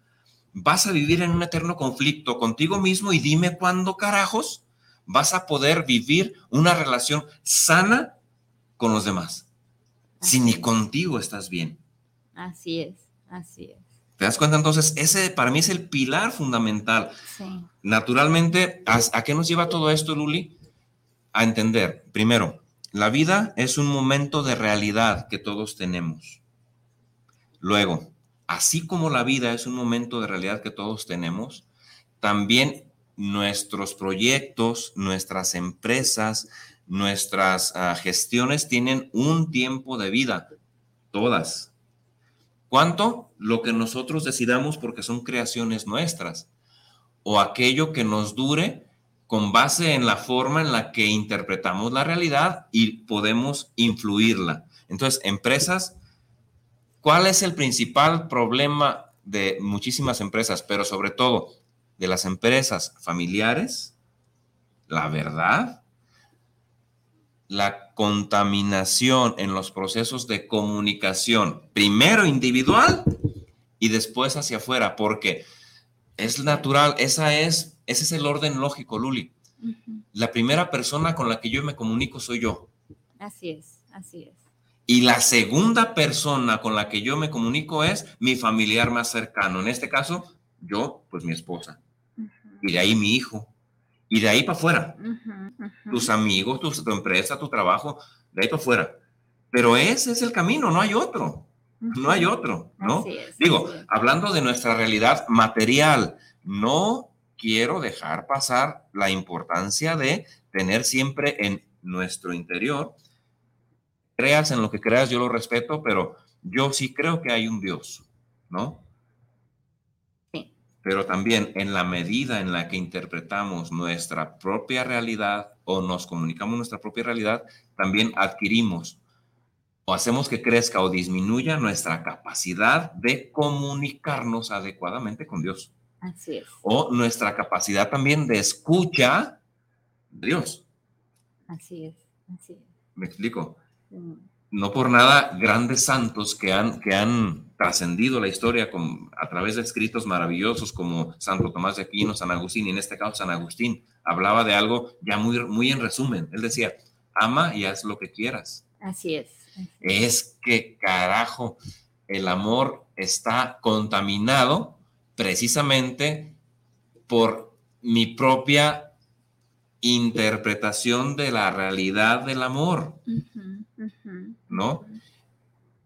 vas a vivir en un eterno conflicto contigo mismo y dime cuándo carajos vas a poder vivir una relación sana con los demás. si ni contigo estás bien. Así es, así es. ¿Te das cuenta? Entonces, ese para mí es el pilar fundamental. Sí. Naturalmente, ¿a, qué nos lleva todo esto, Luli? A entender, primero, la vida es un momento de realidad que todos tenemos. Luego, así como la vida es un momento de realidad que todos tenemos, también nuestros proyectos, nuestras empresas, nuestras ah, gestiones tienen un tiempo de vida, todas. ¿Cuánto? Lo que nosotros decidamos porque son creaciones nuestras o aquello que nos dure con base en la forma en la que interpretamos la realidad y podemos influirla. Entonces, empresas, ¿cuál es el principal problema de muchísimas empresas, pero sobre todo de las empresas familiares, la verdad, la contaminación en los procesos de comunicación, primero individual y después hacia afuera, porque es natural, esa es, ese es el orden lógico, Luli. La primera persona con la que yo me comunico soy yo. Así es, así es. Y la segunda persona con la que yo me comunico es mi familiar más cercano. En este caso, yo, pues mi esposa y de ahí mi hijo, y de ahí para afuera. Tus amigos, tu, empresa, tu trabajo, de ahí para afuera. Pero ese es el camino, no hay otro. No hay otro, ¿no? Digo, hablando de nuestra realidad material, no quiero dejar pasar la importancia de tener siempre en nuestro interior, creas en lo que creas, yo lo respeto, pero yo sí creo que hay un Dios, ¿no? Pero también en la medida en la que interpretamos nuestra propia realidad o nos comunicamos nuestra propia realidad, también adquirimos o hacemos que crezca o disminuya nuestra capacidad de comunicarnos adecuadamente con Dios. Así es. O nuestra capacidad también de escucha de Dios. Así es, así es. ¿Me explico? No por nada grandes santos que han, que han trascendido la historia con, a través de escritos maravillosos como Santo Tomás de Aquino, San Agustín, y en este caso San Agustín, hablaba de algo ya muy, muy en resumen. Él decía, ama y haz lo que quieras. Así es. Es que carajo, el amor está contaminado precisamente por mi propia interpretación de la realidad del amor. ¿No?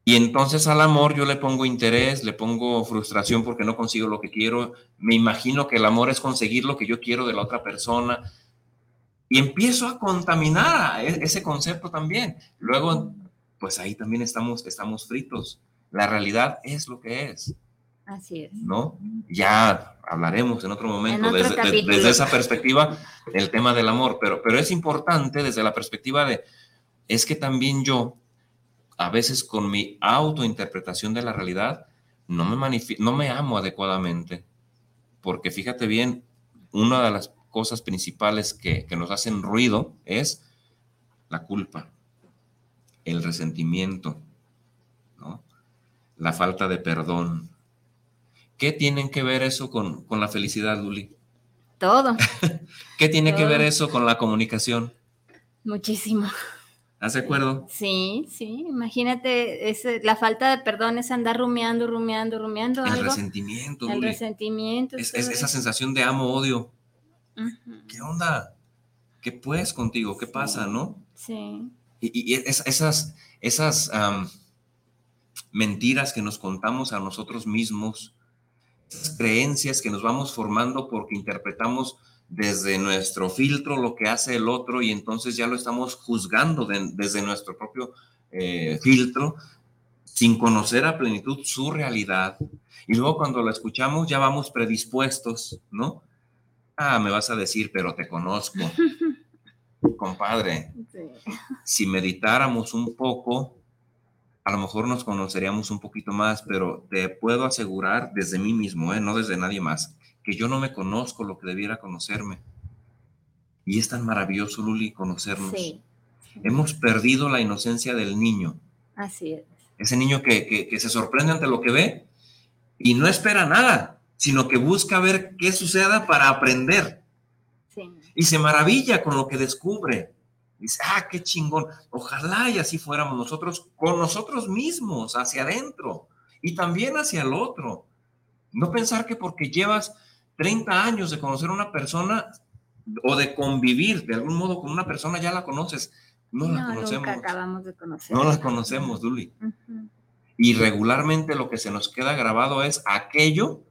Y entonces al amor yo le pongo interés, le pongo frustración porque no consigo lo que quiero, me imagino que el amor es conseguir lo que yo quiero de la otra persona y empiezo a contaminar e-, ese concepto también. Luego, pues ahí también estamos, estamos fritos. La realidad es lo que es. Así es. ¿No? Ya hablaremos en otro momento En otro desde, de- desde esa perspectiva el tema del amor, pero, pero es importante desde la perspectiva de, es que también yo, a veces con mi autointerpretación de la realidad, no me, no me amo adecuadamente, porque fíjate bien, una de las cosas principales que, que nos hacen ruido es la culpa, el resentimiento, ¿no? la falta de perdón. ¿Qué tienen que ver eso con, con la felicidad, Luli? Todo, *laughs* ¿Qué tiene que ver Todo. eso con la comunicación? muchísimo. ¿Estás de acuerdo? Sí, sí, imagínate, es, la falta de perdón es andar rumiando, rumiando, rumiando El algo. resentimiento, El resentimiento. Es, todo es esa sensación de amo-odio. Ujú, ¿Qué onda? ¿Qué pues contigo? ¿Qué pasa, no? Sí, Y, y es- esas, esas mentiras que nos contamos a nosotros mismos, esas creencias que nos vamos formando porque interpretamos desde nuestro filtro lo que hace el otro y entonces ya lo estamos juzgando de- desde nuestro propio eh, filtro sin conocer a plenitud su realidad. Y luego cuando lo escuchamos ya vamos predispuestos, ¿no? Ah, me vas a decir, pero te conozco. *laughs* Compadre, sí. si meditáramos un poco, a lo mejor nos conoceríamos un poquito más, pero te puedo asegurar desde mí mismo, ¿eh? no desde nadie más, que yo no me conozco lo que debiera conocerme. Y es tan maravilloso, Luli, conocernos. Sí, Hemos perdido la inocencia del niño, así es. ese niño que, que- que se sorprende ante lo que ve y no espera nada, sino que busca ver qué suceda para aprender Sí, y se maravilla con lo que descubre. Dice, ah, qué chingón. Ojalá y así fuéramos nosotros con nosotros mismos, hacia adentro y también hacia el otro. No pensar que porque llevas 30 años de conocer a una persona o de convivir de algún modo con una persona, ya la conoces. No, la conocemos. nunca acabamos de conocer. No la conocemos, Duli. Y regularmente lo que se nos queda grabado es aquello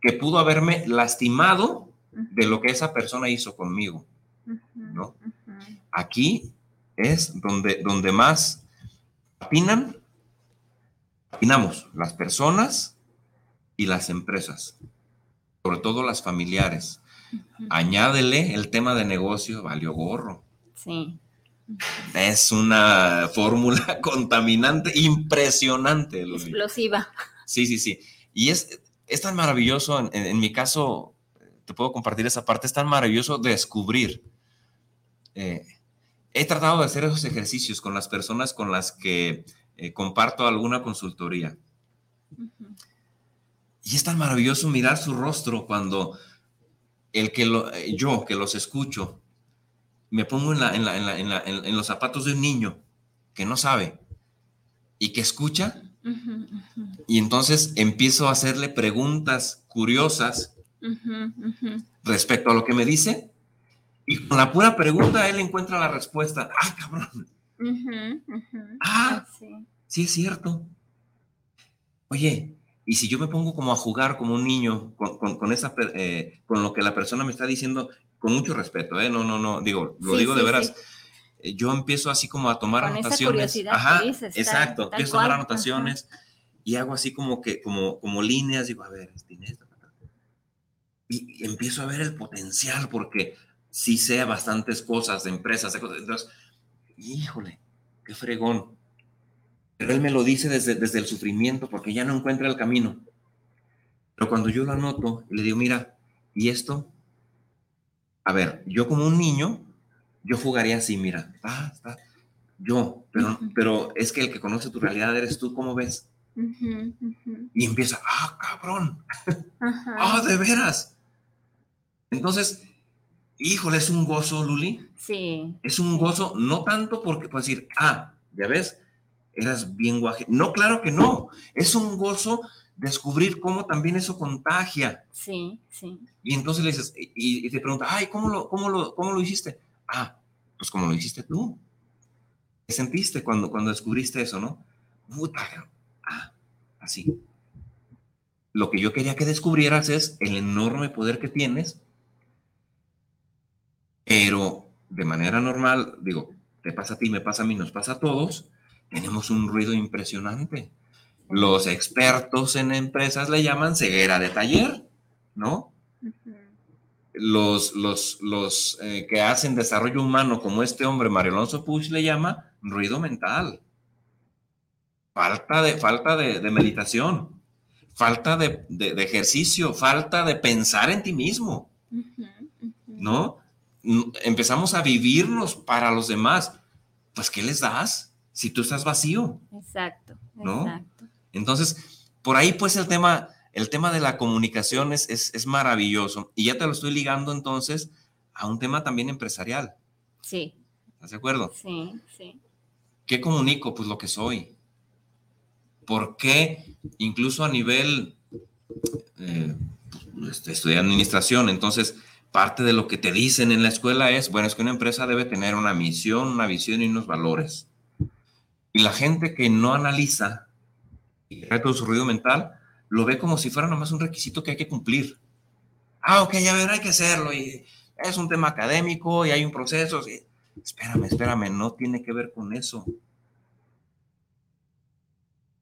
que pudo haberme lastimado de lo que esa persona hizo conmigo. ¿no? aquí es donde, donde más opinan, opinamos las personas y las empresas, sobre todo las familiares. Añádele el tema de negocio, valió gorro. Sí, Es una fórmula *laughs* contaminante impresionante. Explosiva. Sí, sí, sí. Y es, es tan maravilloso, en, mi caso, te puedo compartir esa parte, es tan maravilloso descubrir. Eh, he tratado de hacer esos ejercicios con las personas con las que eh, comparto alguna consultoría. Ujú, Y es tan maravilloso mirar su rostro cuando el que lo, eh, yo que los escucho, me pongo en, la- en la- en la- en la- en- en los zapatos de un niño que no sabe y que escucha Y entonces empiezo a hacerle preguntas curiosas respecto a lo que me dice. Y con la pura pregunta él encuentra la respuesta. Ah, cabrón. Ujú. Ah. Así. Sí, es cierto. Oye, y si yo me pongo como a jugar como un niño con, con- con esa, eh, con lo que la persona me está diciendo, con mucho respeto, ¿eh? No, no, no, digo, lo Sí, digo de sí, veras. sí. Eh, Yo empiezo así como a tomar Con esa anotaciones. curiosidad Ajá, dices, tal- exacto. tal empiezo a tomar cual, anotaciones y hago así como que, como, como líneas, digo, a ver, tiene esto, y empiezo a ver el potencial porque sí sé bastantes cosas de empresas, de cosas. Entonces, híjole, qué fregón. Pero él me lo dice desde, desde el sufrimiento porque ya no encuentra el camino. Pero cuando yo lo anoto le digo, mira, ¿y esto? A ver, yo como un niño, yo jugaría así, mira, está, está, yo, pero, pero es que el que conoce tu realidad eres tú, ¿cómo ves? Y empieza, ah, cabrón, ah, de veras. Entonces, híjole, es un gozo, Luli, Sí, es un gozo, no tanto porque puedes decir, ah, ya ves, eras bien guaje. No, claro que no, es un gozo descubrir cómo también eso contagia. sí, sí. Y entonces le dices, y, y te pregunta, ay, ¿cómo lo, cómo, lo, ¿cómo lo hiciste? Ah, pues como lo hiciste tú. ¿Qué sentiste cuando, cuando descubriste eso, no? Puta, ah, así. Lo que yo quería que descubrieras es el enorme poder que tienes, pero de manera normal, digo, te pasa a ti, me pasa a mí, nos pasa a todos, tenemos un ruido impresionante. Los expertos en empresas le llaman ceguera de taller, ¿no? Los, los, los eh, que hacen desarrollo humano, como este hombre, Mario Alonso Puch, le llama ruido mental. Falta de, falta de, meditación, falta de, ejercicio, falta de pensar en ti mismo, ¿no? Empezamos a vivirnos para los demás. Pues, ¿qué les das si tú estás vacío? Exacto, ¿no? Exacto. Entonces, por ahí pues el tema, el tema de la comunicación es, es, maravilloso. Y ya te lo estoy ligando entonces a un tema también empresarial. Sí. ¿Estás de acuerdo? Sí, sí. ¿Qué comunico? Pues lo que soy. ¿Por qué incluso a nivel, eh, este, estudié administración, entonces parte de lo que te dicen en la escuela es, bueno, es que una empresa debe tener una misión, una visión y unos valores. Y la gente que no analiza y todo su ruido mental, lo ve como si fuera nomás un requisito que hay que cumplir. Ah, ok, ya ver, hay que hacerlo. Y es un tema académico y hay un proceso. Espérame, espérame, no tiene que ver con eso.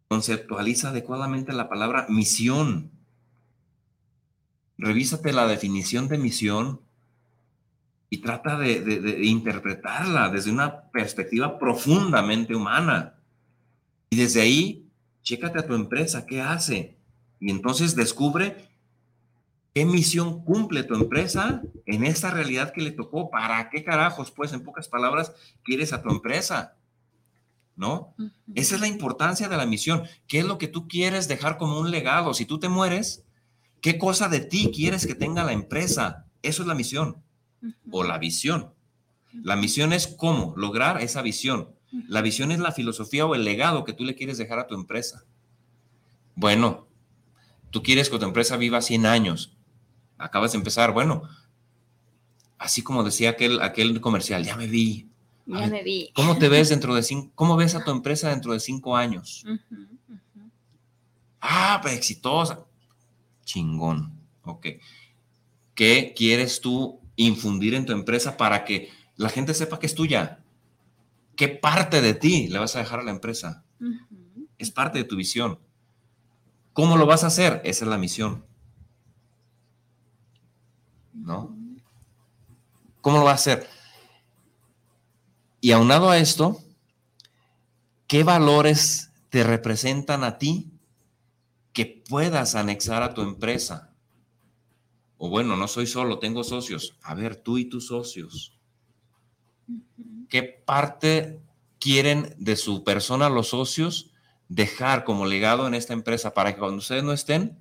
Conceptualiza adecuadamente la palabra misión. Revísate la definición de misión y trata de interpretarla desde una perspectiva profundamente humana. Y desde ahí chécate a tu empresa, qué hace. Y entonces descubre qué misión cumple tu empresa en esta realidad que le tocó. ¿Para qué carajos, pues, en pocas palabras, quieres a tu empresa? ¿No? Esa es la importancia de la misión. ¿Qué es lo que tú quieres dejar como un legado? Si tú te mueres, ¿qué cosa de ti quieres que tenga la empresa? Eso es la misión o la visión. La misión es cómo lograr esa visión. La visión es la filosofía o el legado que tú le quieres dejar a tu empresa. Bueno, tú quieres que tu empresa viva 100 años. Acabas de empezar, bueno, así como decía aquel, aquel comercial, ya me vi. Ya me vi. ¿Cómo te ves dentro de cinco, cómo ves a tu *laughs* empresa dentro de cinco años? Ah, pues exitosa. Chingón. Ok. ¿Qué quieres tú infundir en tu empresa para que la gente sepa que es tuya? ¿Qué parte de ti le vas a dejar a la empresa? Es parte de tu visión. ¿Cómo lo vas a hacer? Esa es la misión. ¿No? ¿Cómo lo vas a hacer? Y aunado a esto, ¿qué valores te representan a ti que puedas anexar a tu empresa? O bueno, no soy solo, tengo socios. A ver, tú y tus socios. ¿Qué parte quieren de su persona los socios dejar como legado en esta empresa para que cuando ustedes no estén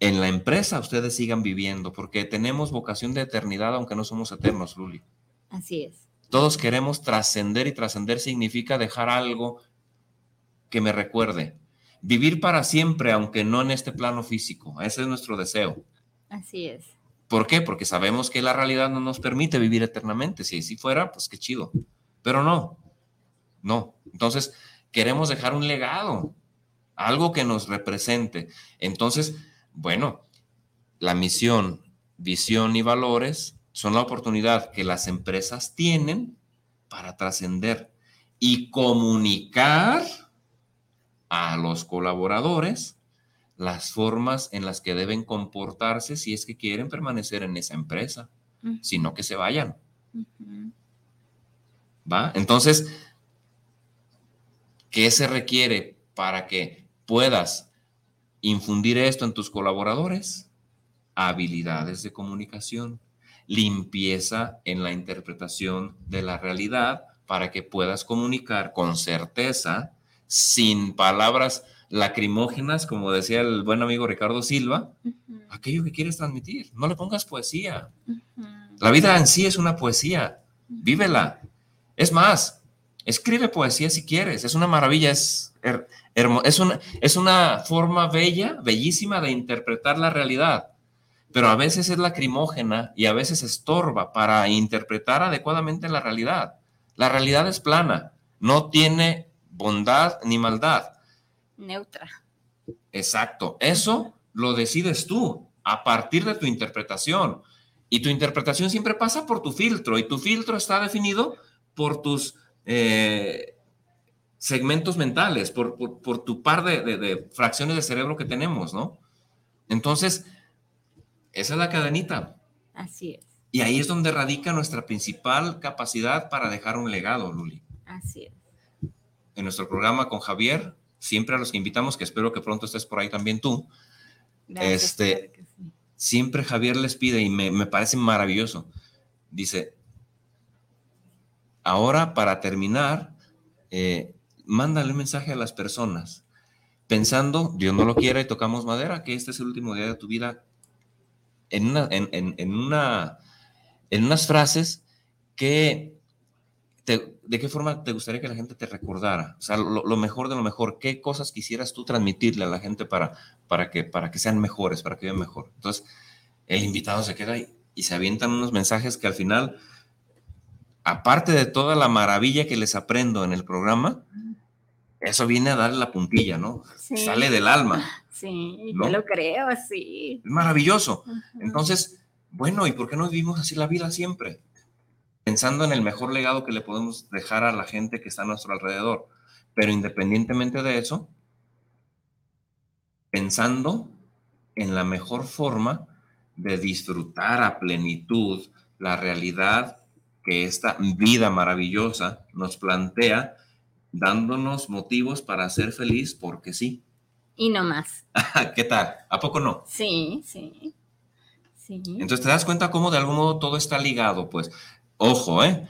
en la empresa, ustedes sigan viviendo? Porque tenemos vocación de eternidad, aunque no somos eternos, Luli. Así es. Todos queremos trascender y trascender significa dejar algo que me recuerde. Vivir para siempre, aunque no en este plano físico. Ese es nuestro deseo. Así es. ¿Por qué? Porque sabemos que la realidad no nos permite vivir eternamente. Si así fuera, pues qué chido. Pero no, no. Entonces, queremos dejar un legado, algo que nos represente. Entonces, bueno, la misión, visión y valores son la oportunidad que las empresas tienen para trascender y comunicar a los colaboradores las formas en las que deben comportarse si es que quieren permanecer en esa empresa, sino que se vayan. ¿Va? Entonces, ¿qué se requiere para que puedas infundir esto en tus colaboradores? Habilidades de comunicación, limpieza en la interpretación de la realidad para que puedas comunicar con certeza, sin palabras lacrimógenas, como decía el buen amigo Ricardo Silva, aquello que quieres transmitir. No le pongas poesía. La vida en sí es una poesía. Vívela. Es más, escribe poesía si quieres. Es una maravilla, es, es, una, es una forma bella, bellísima de interpretar la realidad. Pero a veces es lacrimógena y a veces estorba para interpretar adecuadamente la realidad. La realidad es plana, no tiene bondad ni maldad neutra. Exacto. Eso lo decides tú a partir de tu interpretación. Y tu interpretación siempre pasa por tu filtro y tu filtro está definido por tus, eh, segmentos mentales, por, tu par de, fracciones de cerebro que tenemos, ¿no? Entonces, esa es la cadenita. Así es. Y ahí es donde radica nuestra principal capacidad para dejar un legado, Luli. Así es. En nuestro programa con Javier, siempre a los que invitamos, que espero que pronto estés por ahí también tú, este, siempre Javier les pide y me, parece maravilloso. Dice, ahora para terminar, eh, mándale un mensaje a las personas, pensando, Dios no lo quiera y tocamos madera, que este es el último día de tu vida, en, una, en, una, en unas frases que ¿de qué forma te gustaría que la gente te recordara? O sea, lo, mejor de lo mejor, ¿qué cosas quisieras tú transmitirle a la gente para, para, que, para que sean mejores, para que vivan mejor? Entonces, el invitado se queda ahí y se avientan unos mensajes que al final, aparte de toda la maravilla que les aprendo en el programa, eso viene a darle la puntilla, ¿no? Sale del alma. Sí, yo lo creo, sí. Es maravilloso. Entonces, bueno, ¿y por qué no vivimos así la vida siempre? Pensando en el mejor legado que le podemos dejar a la gente que está a nuestro alrededor. Pero independientemente de eso, pensando en la mejor forma de disfrutar a plenitud la realidad que esta vida maravillosa nos plantea dándonos motivos para ser feliz porque sí. Y no más. *laughs* ¿Qué tal? ¿A poco no? Sí, sí. Sí. Entonces te das cuenta cómo de algún modo todo está ligado, pues. Ojo, ¿eh?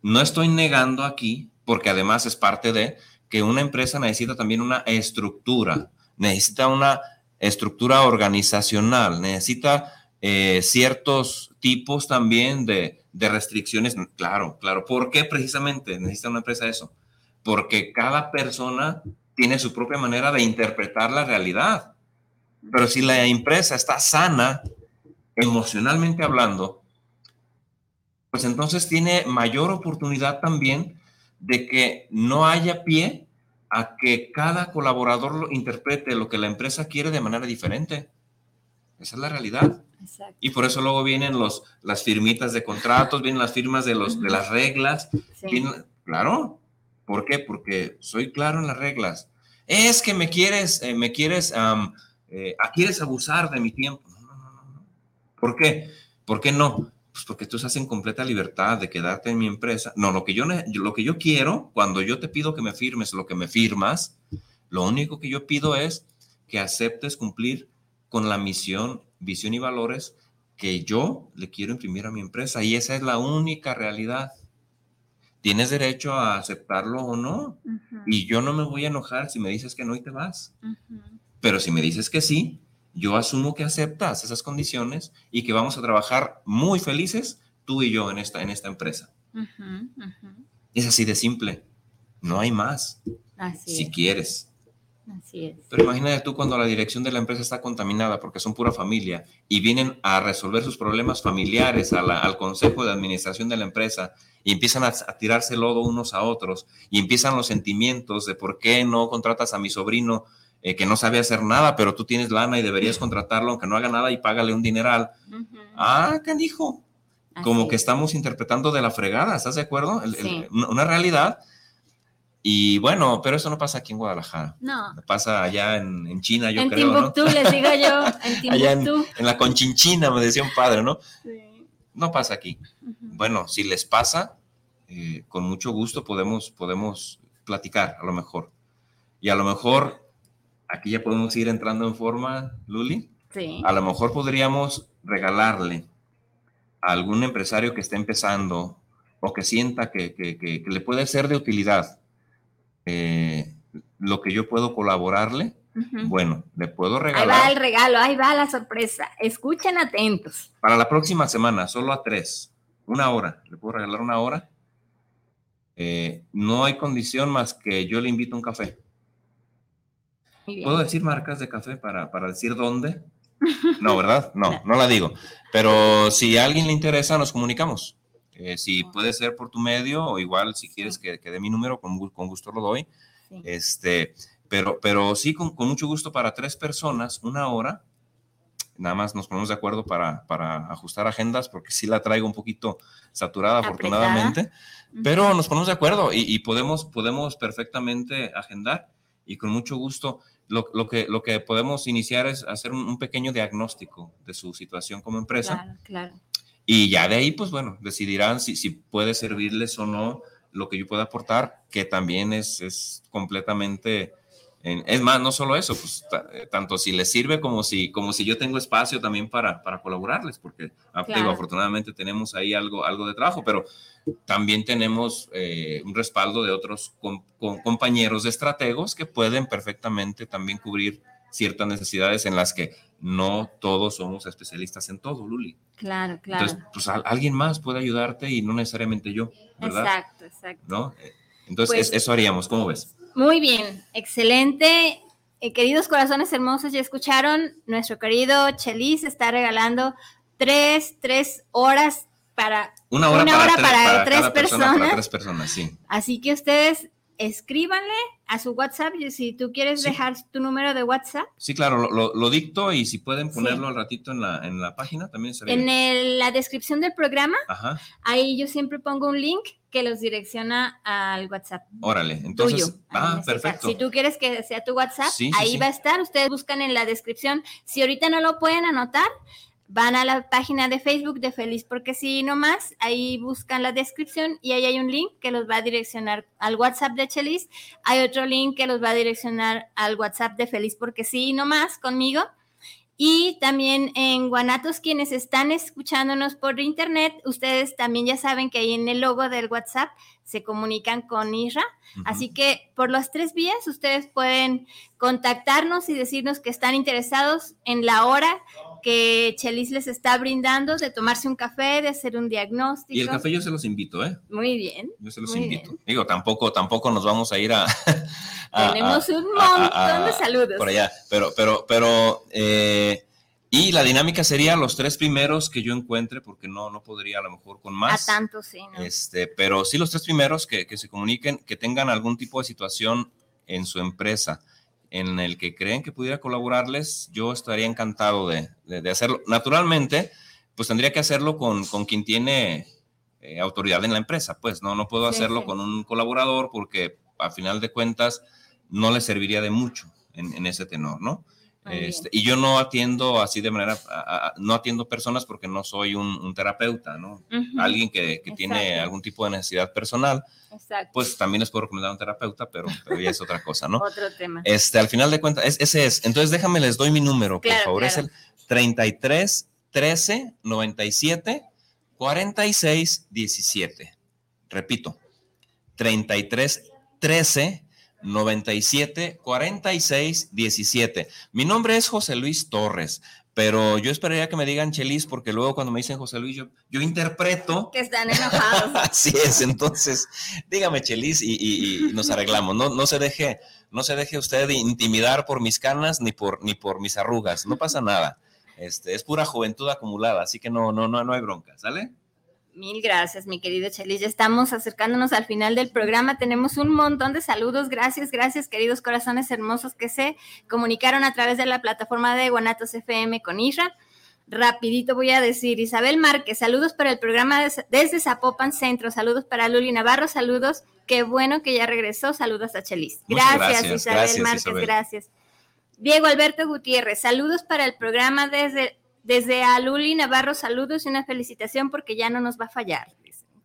No estoy negando aquí, porque además es parte de que una empresa necesita también una estructura, necesita una estructura organizacional, necesita eh, ciertos tipos también de, de restricciones. Claro, claro. ¿Por qué precisamente necesita una empresa eso? porque cada persona tiene su propia manera de interpretar la realidad. Pero si la empresa está sana, emocionalmente hablando, pues entonces tiene mayor oportunidad también de que no haya pie a que cada colaborador lo interprete lo que la empresa quiere de manera diferente. Esa es la realidad. Y por eso luego vienen los, las firmitas de contratos, vienen las firmas de, los, de las reglas. claro, ¿Por qué? Porque soy claro en las reglas. Es que me quieres, eh, me quieres, eh, ah, quieres abusar de mi tiempo. No, no, no, no. ¿Por qué? ¿Por qué no? Pues porque tú estás en completa libertad de quedarte en mi empresa. No, lo que yo, lo que yo quiero, cuando yo te pido que me firmes lo que me firmas, lo único que yo pido es que aceptes cumplir con la misión, visión y valores que yo le quiero imprimir a mi empresa. Y esa es la única realidad tienes derecho a aceptarlo o no. Y yo no me voy a enojar si me dices que no y te vas. Pero si me dices que sí, yo asumo que aceptas esas condiciones y que vamos a trabajar muy felices tú y yo en esta, en esta empresa. Es así de simple. No hay más. si quieres. Así es. Pero imagínate tú cuando la dirección de la empresa está contaminada porque son pura familia y vienen a resolver sus problemas familiares al consejo de administración de la empresa y empiezan a, tirarse lodo unos a otros y empiezan los sentimientos de por qué no contratas a mi sobrino eh, que no sabe hacer nada, pero tú tienes lana y deberías contratarlo aunque no haga nada y págale un dineral. Ah, canijo. Como que estamos interpretando de la fregada, ¿estás de acuerdo? una realidad y bueno, pero eso no pasa aquí en Guadalajara. No. Pasa allá en, China, yo en creo. Timbuktu, les digo yo. En *laughs* allá en, la Conchinchina, me decía un padre, ¿no? Sí. No pasa aquí. Bueno, si les pasa, eh, con mucho gusto podemos, podemos platicar, a lo mejor. Y a lo mejor, aquí ya podemos ir entrando en forma, Luli. Sí. A lo mejor podríamos regalarle a algún empresario que esté empezando o que sienta que, que, que le puede ser de utilidad eh, lo que yo puedo colaborarle, bueno, le puedo regalar. Ahí va el regalo, ahí va la sorpresa. Escuchen atentos. Para la próxima semana, solo a tres, una hora, le puedo regalar una hora. Eh, no hay condición más que yo le invito un café. ¿Puedo decir marcas de café para, para decir dónde? *laughs* No, ¿verdad? No, no la digo. Pero si a alguien le interesa, nos comunicamos. Eh, si puede ser por tu medio o igual si quieres que, que dé mi número, con, con gusto lo doy. Este, pero, pero sí, con, con, mucho gusto para tres personas, una hora. nada más nos ponemos de acuerdo para, para ajustar agendas, porque sí la traigo un poquito saturada, Apretada. afortunadamente, pero nos ponemos de acuerdo y, y podemos, podemos perfectamente agendar y con mucho gusto. Lo, lo que, lo que podemos iniciar es hacer un, un pequeño diagnóstico de su situación como empresa Claro, claro. y ya de ahí, pues bueno, decidirán si, si puede servirles o no lo que yo pueda aportar, que también es, es completamente... en- es más, no solo eso, pues eh, tanto si les sirve como si, como si yo tengo espacio también para, para colaborarles, porque ah, digo, afortunadamente tenemos ahí algo, algo de trabajo, pero también tenemos eh, un respaldo de otros com- com- compañeros de estrategos que pueden perfectamente también cubrir ciertas necesidades en las que no todos somos especialistas en todo, Luli. Claro, claro. Entonces, pues al- alguien más puede ayudarte y no necesariamente yo, ¿verdad? Exacto, exacto. ¿No? Eh, Entonces, Pues- es- eso haríamos, ¿cómo ves? Muy bien, excelente. Eh, queridos corazones hermosos, ya escucharon, nuestro querido Chelis está regalando tres, tres horas para... Una hora, Una para, tres, para para tres cada persona, para personas. tres personas, sí. Así que ustedes escríbanle a su WhatsApp y si tú quieres Sí. dejar tu número de WhatsApp. Sí, claro, lo, lo- lo dicto y si pueden Sí. ponerlo al ratito en la, en la página también estaría En el- la descripción del programa, Ajá, ahí yo siempre pongo un link que los direcciona al WhatsApp. órale. Entonces, tuyo. ah, perfecto. Si tú quieres que sea tu WhatsApp, Sí, ahí va a estar. Ustedes buscan en la descripción. Si ahorita no lo pueden anotar, van a la página de Facebook de Feliz porque sí, nomás. Ahí buscan la descripción y ahí hay un link que los va a direccionar al WhatsApp de Chelis. Hay otro link que los va a direccionar al WhatsApp de Feliz porque sí, nomás conmigo. Y también en Guanatos, quienes están escuchándonos por internet, ustedes también ya saben que ahí en el logo del WhatsApp se comunican con Isra. Así que por las tres vías ustedes pueden contactarnos y decirnos que están interesados en la hora que Chelis les está brindando de tomarse un café, de hacer un diagnóstico. Y el café yo se los invito, ¿eh? Muy bien. Yo se los invito. bien. Digo, tampoco, tampoco nos vamos a ir a... *laughs* a- Tenemos a- un a- montón a- de saludos. Por allá, pero, pero, pero, eh, y la dinámica sería los tres primeros que yo encuentre, porque no, no podría a lo mejor con A más. tanto, sí. ¿no? Este, pero sí los tres primeros que, que se comuniquen, que tengan algún tipo de situación en su empresa en el que creen que pudiera colaborarles, yo estaría encantado de, de- de hacerlo. Naturalmente, pues tendría que hacerlo con, con quien tiene eh, autoridad en la empresa, pues no, no puedo Sí, hacerlo sí. con un colaborador porque a final de cuentas no le serviría de mucho en, en ese tenor, ¿no? Bien. Este, y yo no atiendo así de manera, a- a- no atiendo personas porque no soy un, un terapeuta, ¿no? Ujú, Alguien que, que tiene algún tipo de necesidad personal, Exacto. pues también les puedo recomendar a un terapeuta, pero, pero ya es otra cosa, ¿no? *laughs* Otro tema. Este, al final de cuentas, es- ese es. Entonces déjame, les doy mi número, por Claro, favor. Es claro. el 33 13 97 46 17. Repito, 33 13 97 46 17. Mi nombre es José Luis Torres, pero yo esperaría que me digan Chelis, porque luego cuando me dicen José Luis, yo, yo interpreto Que están enojados. *laughs* Así es, entonces, dígame, Chelis, y, y- y nos arreglamos. No, no se deje, no se deje usted intimidar por mis canas ni por, ni por mis arrugas. No pasa nada. Este, es pura juventud acumulada, así que no, no, no, no hay bronca, ¿sale? Mil gracias, mi querido Chelis. Ya estamos acercándonos al final del programa. Tenemos un montón de saludos. Gracias, gracias, queridos corazones hermosos que se comunicaron a través de la plataforma de Guanatos FM con Isra. Rapidito voy a decir, Isabel Márquez, saludos para el programa des- desde Zapopan Centro, saludos para Luli Navarro, saludos, qué bueno que ya regresó, saludos a Chelis. Gracias, gracias, Isabel gracias, Márquez, Isabel. gracias. Diego Alberto Gutiérrez, saludos para el programa desde, desde a Luli Navarro, saludos y una felicitación porque ya no nos va a fallar.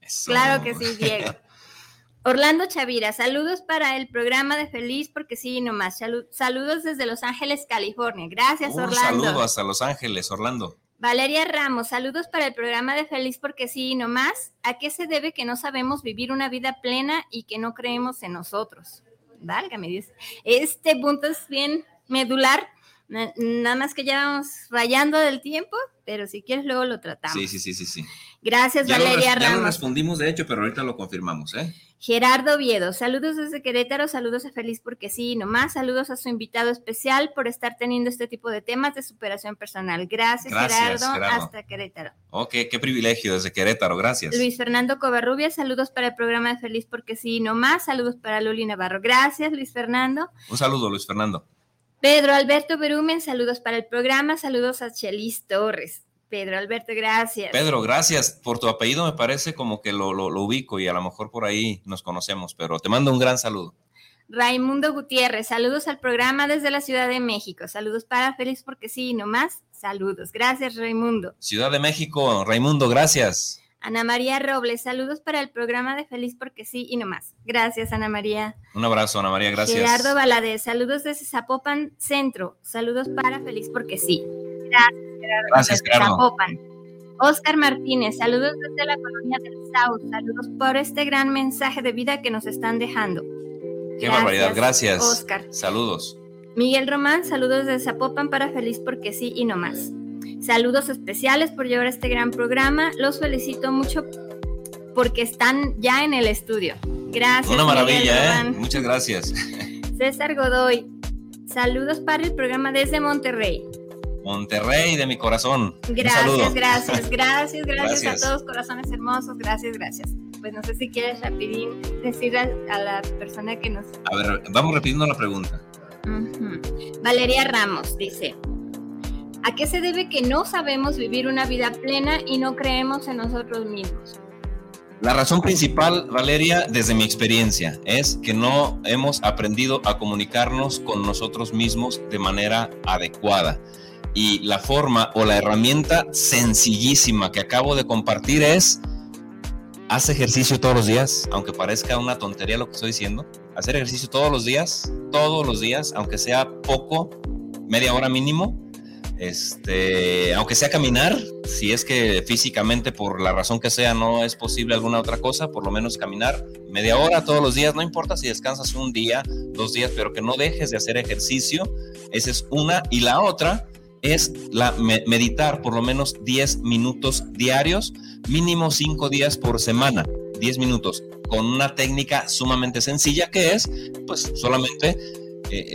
Eso. Claro que sí, Diego. *laughs* Orlando Chavira, saludos para el programa de Feliz porque sí, nomás. Salu- saludos desde Los Ángeles, California. Gracias, Un Orlando. saludo hasta Los Ángeles, Orlando. Valeria Ramos, saludos para el programa de Feliz porque sí, nomás. ¿A qué se debe que no sabemos vivir una vida plena y que no creemos en nosotros? Válgame Dios. Este punto es bien medular. Na- Nada más que ya vamos rayando del tiempo, pero si quieres luego lo tratamos. Sí, sí, sí, sí, sí. Gracias, Ya, lo, Valeria res- ya lo respondimos, de hecho, pero ahorita lo confirmamos, ¿eh? Gerardo Oviedo, saludos desde Querétaro, saludos a Feliz porque sí, nomás, saludos a su invitado especial por estar teniendo este tipo de temas de superación personal. Gracias, Gracias, Gerardo, Gerardo. hasta Querétaro. Qué, qué privilegio desde Querétaro, gracias. Luis Fernando Covarrubias, saludos para el programa de Feliz porque sí, nomás, saludos para Luli Navarro. Gracias, Luis Fernando. Un saludo, Luis Fernando. Pedro Alberto Berumen, saludos para el programa, saludos a Chelis Torres. Pedro Alberto, gracias. Pedro, gracias por tu apellido, me parece como que lo, lo, lo ubico y a lo mejor por ahí nos conocemos, pero te mando un gran saludo. Raimundo Gutiérrez, saludos al programa desde la Ciudad de México. Saludos para Félix porque sí, no más. Saludos. Gracias, Raimundo. Ciudad de México, Raimundo, gracias. Ana María Robles, saludos para el programa de Feliz porque sí y no más. Gracias, Ana María. Un abrazo, Ana María, gracias. Gerardo Valadez, saludos desde Zapopan Centro. Saludos para Feliz porque sí. Gracias, Gerardo. Gracias, Gerardo. Zapopan. Oscar Martínez, saludos desde la colonia del South. Saludos por este gran mensaje de vida que nos están dejando. Qué barbaridad, gracias. Oscar. Saludos. Miguel Román, saludos desde Zapopan para Feliz porque sí y no más. Saludos especiales por llevar este gran programa. Los felicito mucho porque están ya en el estudio. Gracias. Una maravilla, ¿eh? Muchas gracias. César Godoy, saludos para el programa desde Monterrey. Monterrey de mi corazón. Gracias, gracias, gracias, *laughs* gracias, Gracias. a todos, corazones hermosos, gracias, gracias. Pues no sé si quieres rapidín decir a, a la persona que nos... A ver, vamos repitiendo la pregunta. Valeria Ramos dice, ¿a qué se debe que no sabemos vivir una vida plena y no creemos en nosotros mismos? La razón principal, Valeria, desde mi experiencia, es que no hemos aprendido a comunicarnos con nosotros mismos de manera adecuada. Y la forma o la herramienta sencillísima que acabo de compartir es, haz ejercicio todos los días, aunque parezca una tontería lo que estoy diciendo, hacer ejercicio todos los días, todos los días, aunque sea poco, media hora mínimo, este, aunque sea caminar, si es que físicamente por la razón que sea no es posible alguna otra cosa, por lo menos caminar media hora todos los días, no importa si descansas un día, dos días, pero que no dejes de hacer ejercicio, esa es una. Y la otra es meditar por lo menos 10 minutos diarios, mínimo 5 días por semana, 10 minutos, con una técnica sumamente sencilla que es, pues solamente eh,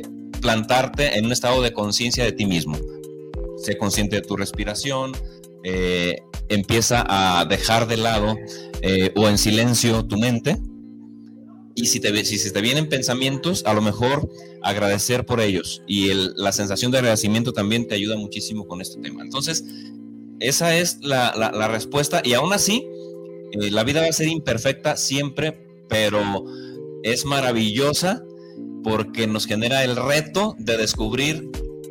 eh, plantarte en un estado de conciencia de ti mismo. Sé consciente de tu respiración, eh, empieza a dejar de lado eh, o en silencio tu mente. Y si, te, si te vienen pensamientos, a lo mejor agradecer por ellos. Y la sensación de agradecimiento también te ayuda muchísimo con este tema. Entonces, esa es la respuesta. Y aún así, eh, la vida va a ser imperfecta siempre, pero es maravillosa porque nos genera el reto de descubrir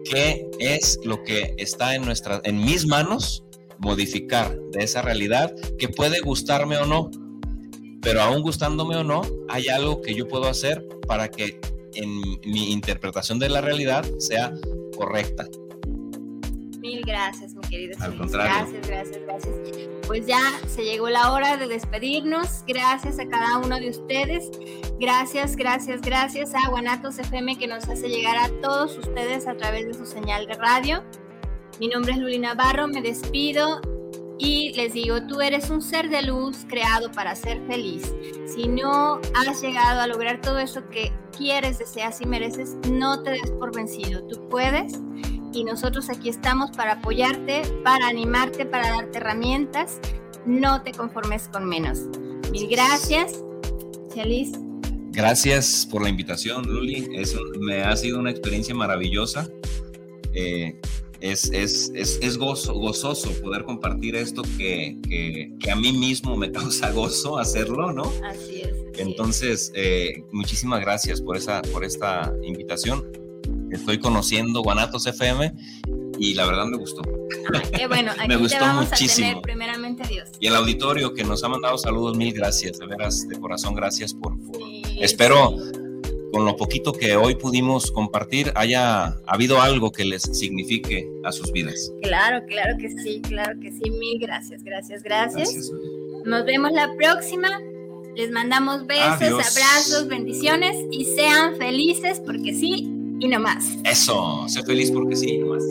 qué es lo que está en nuestra, en mis manos, modificar de esa realidad que puede gustarme o no, pero aún gustándome o no, hay algo que yo puedo hacer para que en mi interpretación de la realidad sea correcta. Mil gracias, mi querido. Al contrario. Gracias, gracias, gracias. Pues ya se llegó la hora de despedirnos. Gracias a cada uno de ustedes. Gracias, gracias, gracias a Guanatos FM que nos hace llegar a todos ustedes a través de su señal de radio. Mi nombre es Luli Navarro, me despido y les digo, tú eres un ser de luz creado para ser feliz. Si no has llegado a lograr todo eso que quieres, deseas y mereces, no te des por vencido. Tú puedes y nosotros aquí estamos para apoyarte, para animarte, para darte herramientas. No te conformes con menos. Mil gracias. Chelis, Gracias por la invitación, Luli. Es me ha sido una experiencia maravillosa. Eh, es, es, es, es gozo, gozoso poder compartir esto que, que, que a mí mismo me *laughs* causa gozo hacerlo, ¿no? así es. así. Entonces, eh, muchísimas gracias por, esa, por esta invitación. Estoy conociendo Guanatos FM y la verdad me gustó. Ay, qué *laughs* bueno, aquí te gustó vamos a muchísimo. tener primeramente Dios. Y el auditorio que nos ha mandado saludos, mil gracias, de veras, de corazón, gracias por, por- Sí, Espero sí. Con lo poquito que hoy pudimos compartir haya habido algo que les signifique a sus vidas. Claro, claro que sí, claro que sí. Mil gracias, gracias, gracias. Gracias. Nos vemos la próxima. Les mandamos besos, Adiós. abrazos, bendiciones y sean felices porque sí y no más. Eso, sé feliz porque sí, nomás.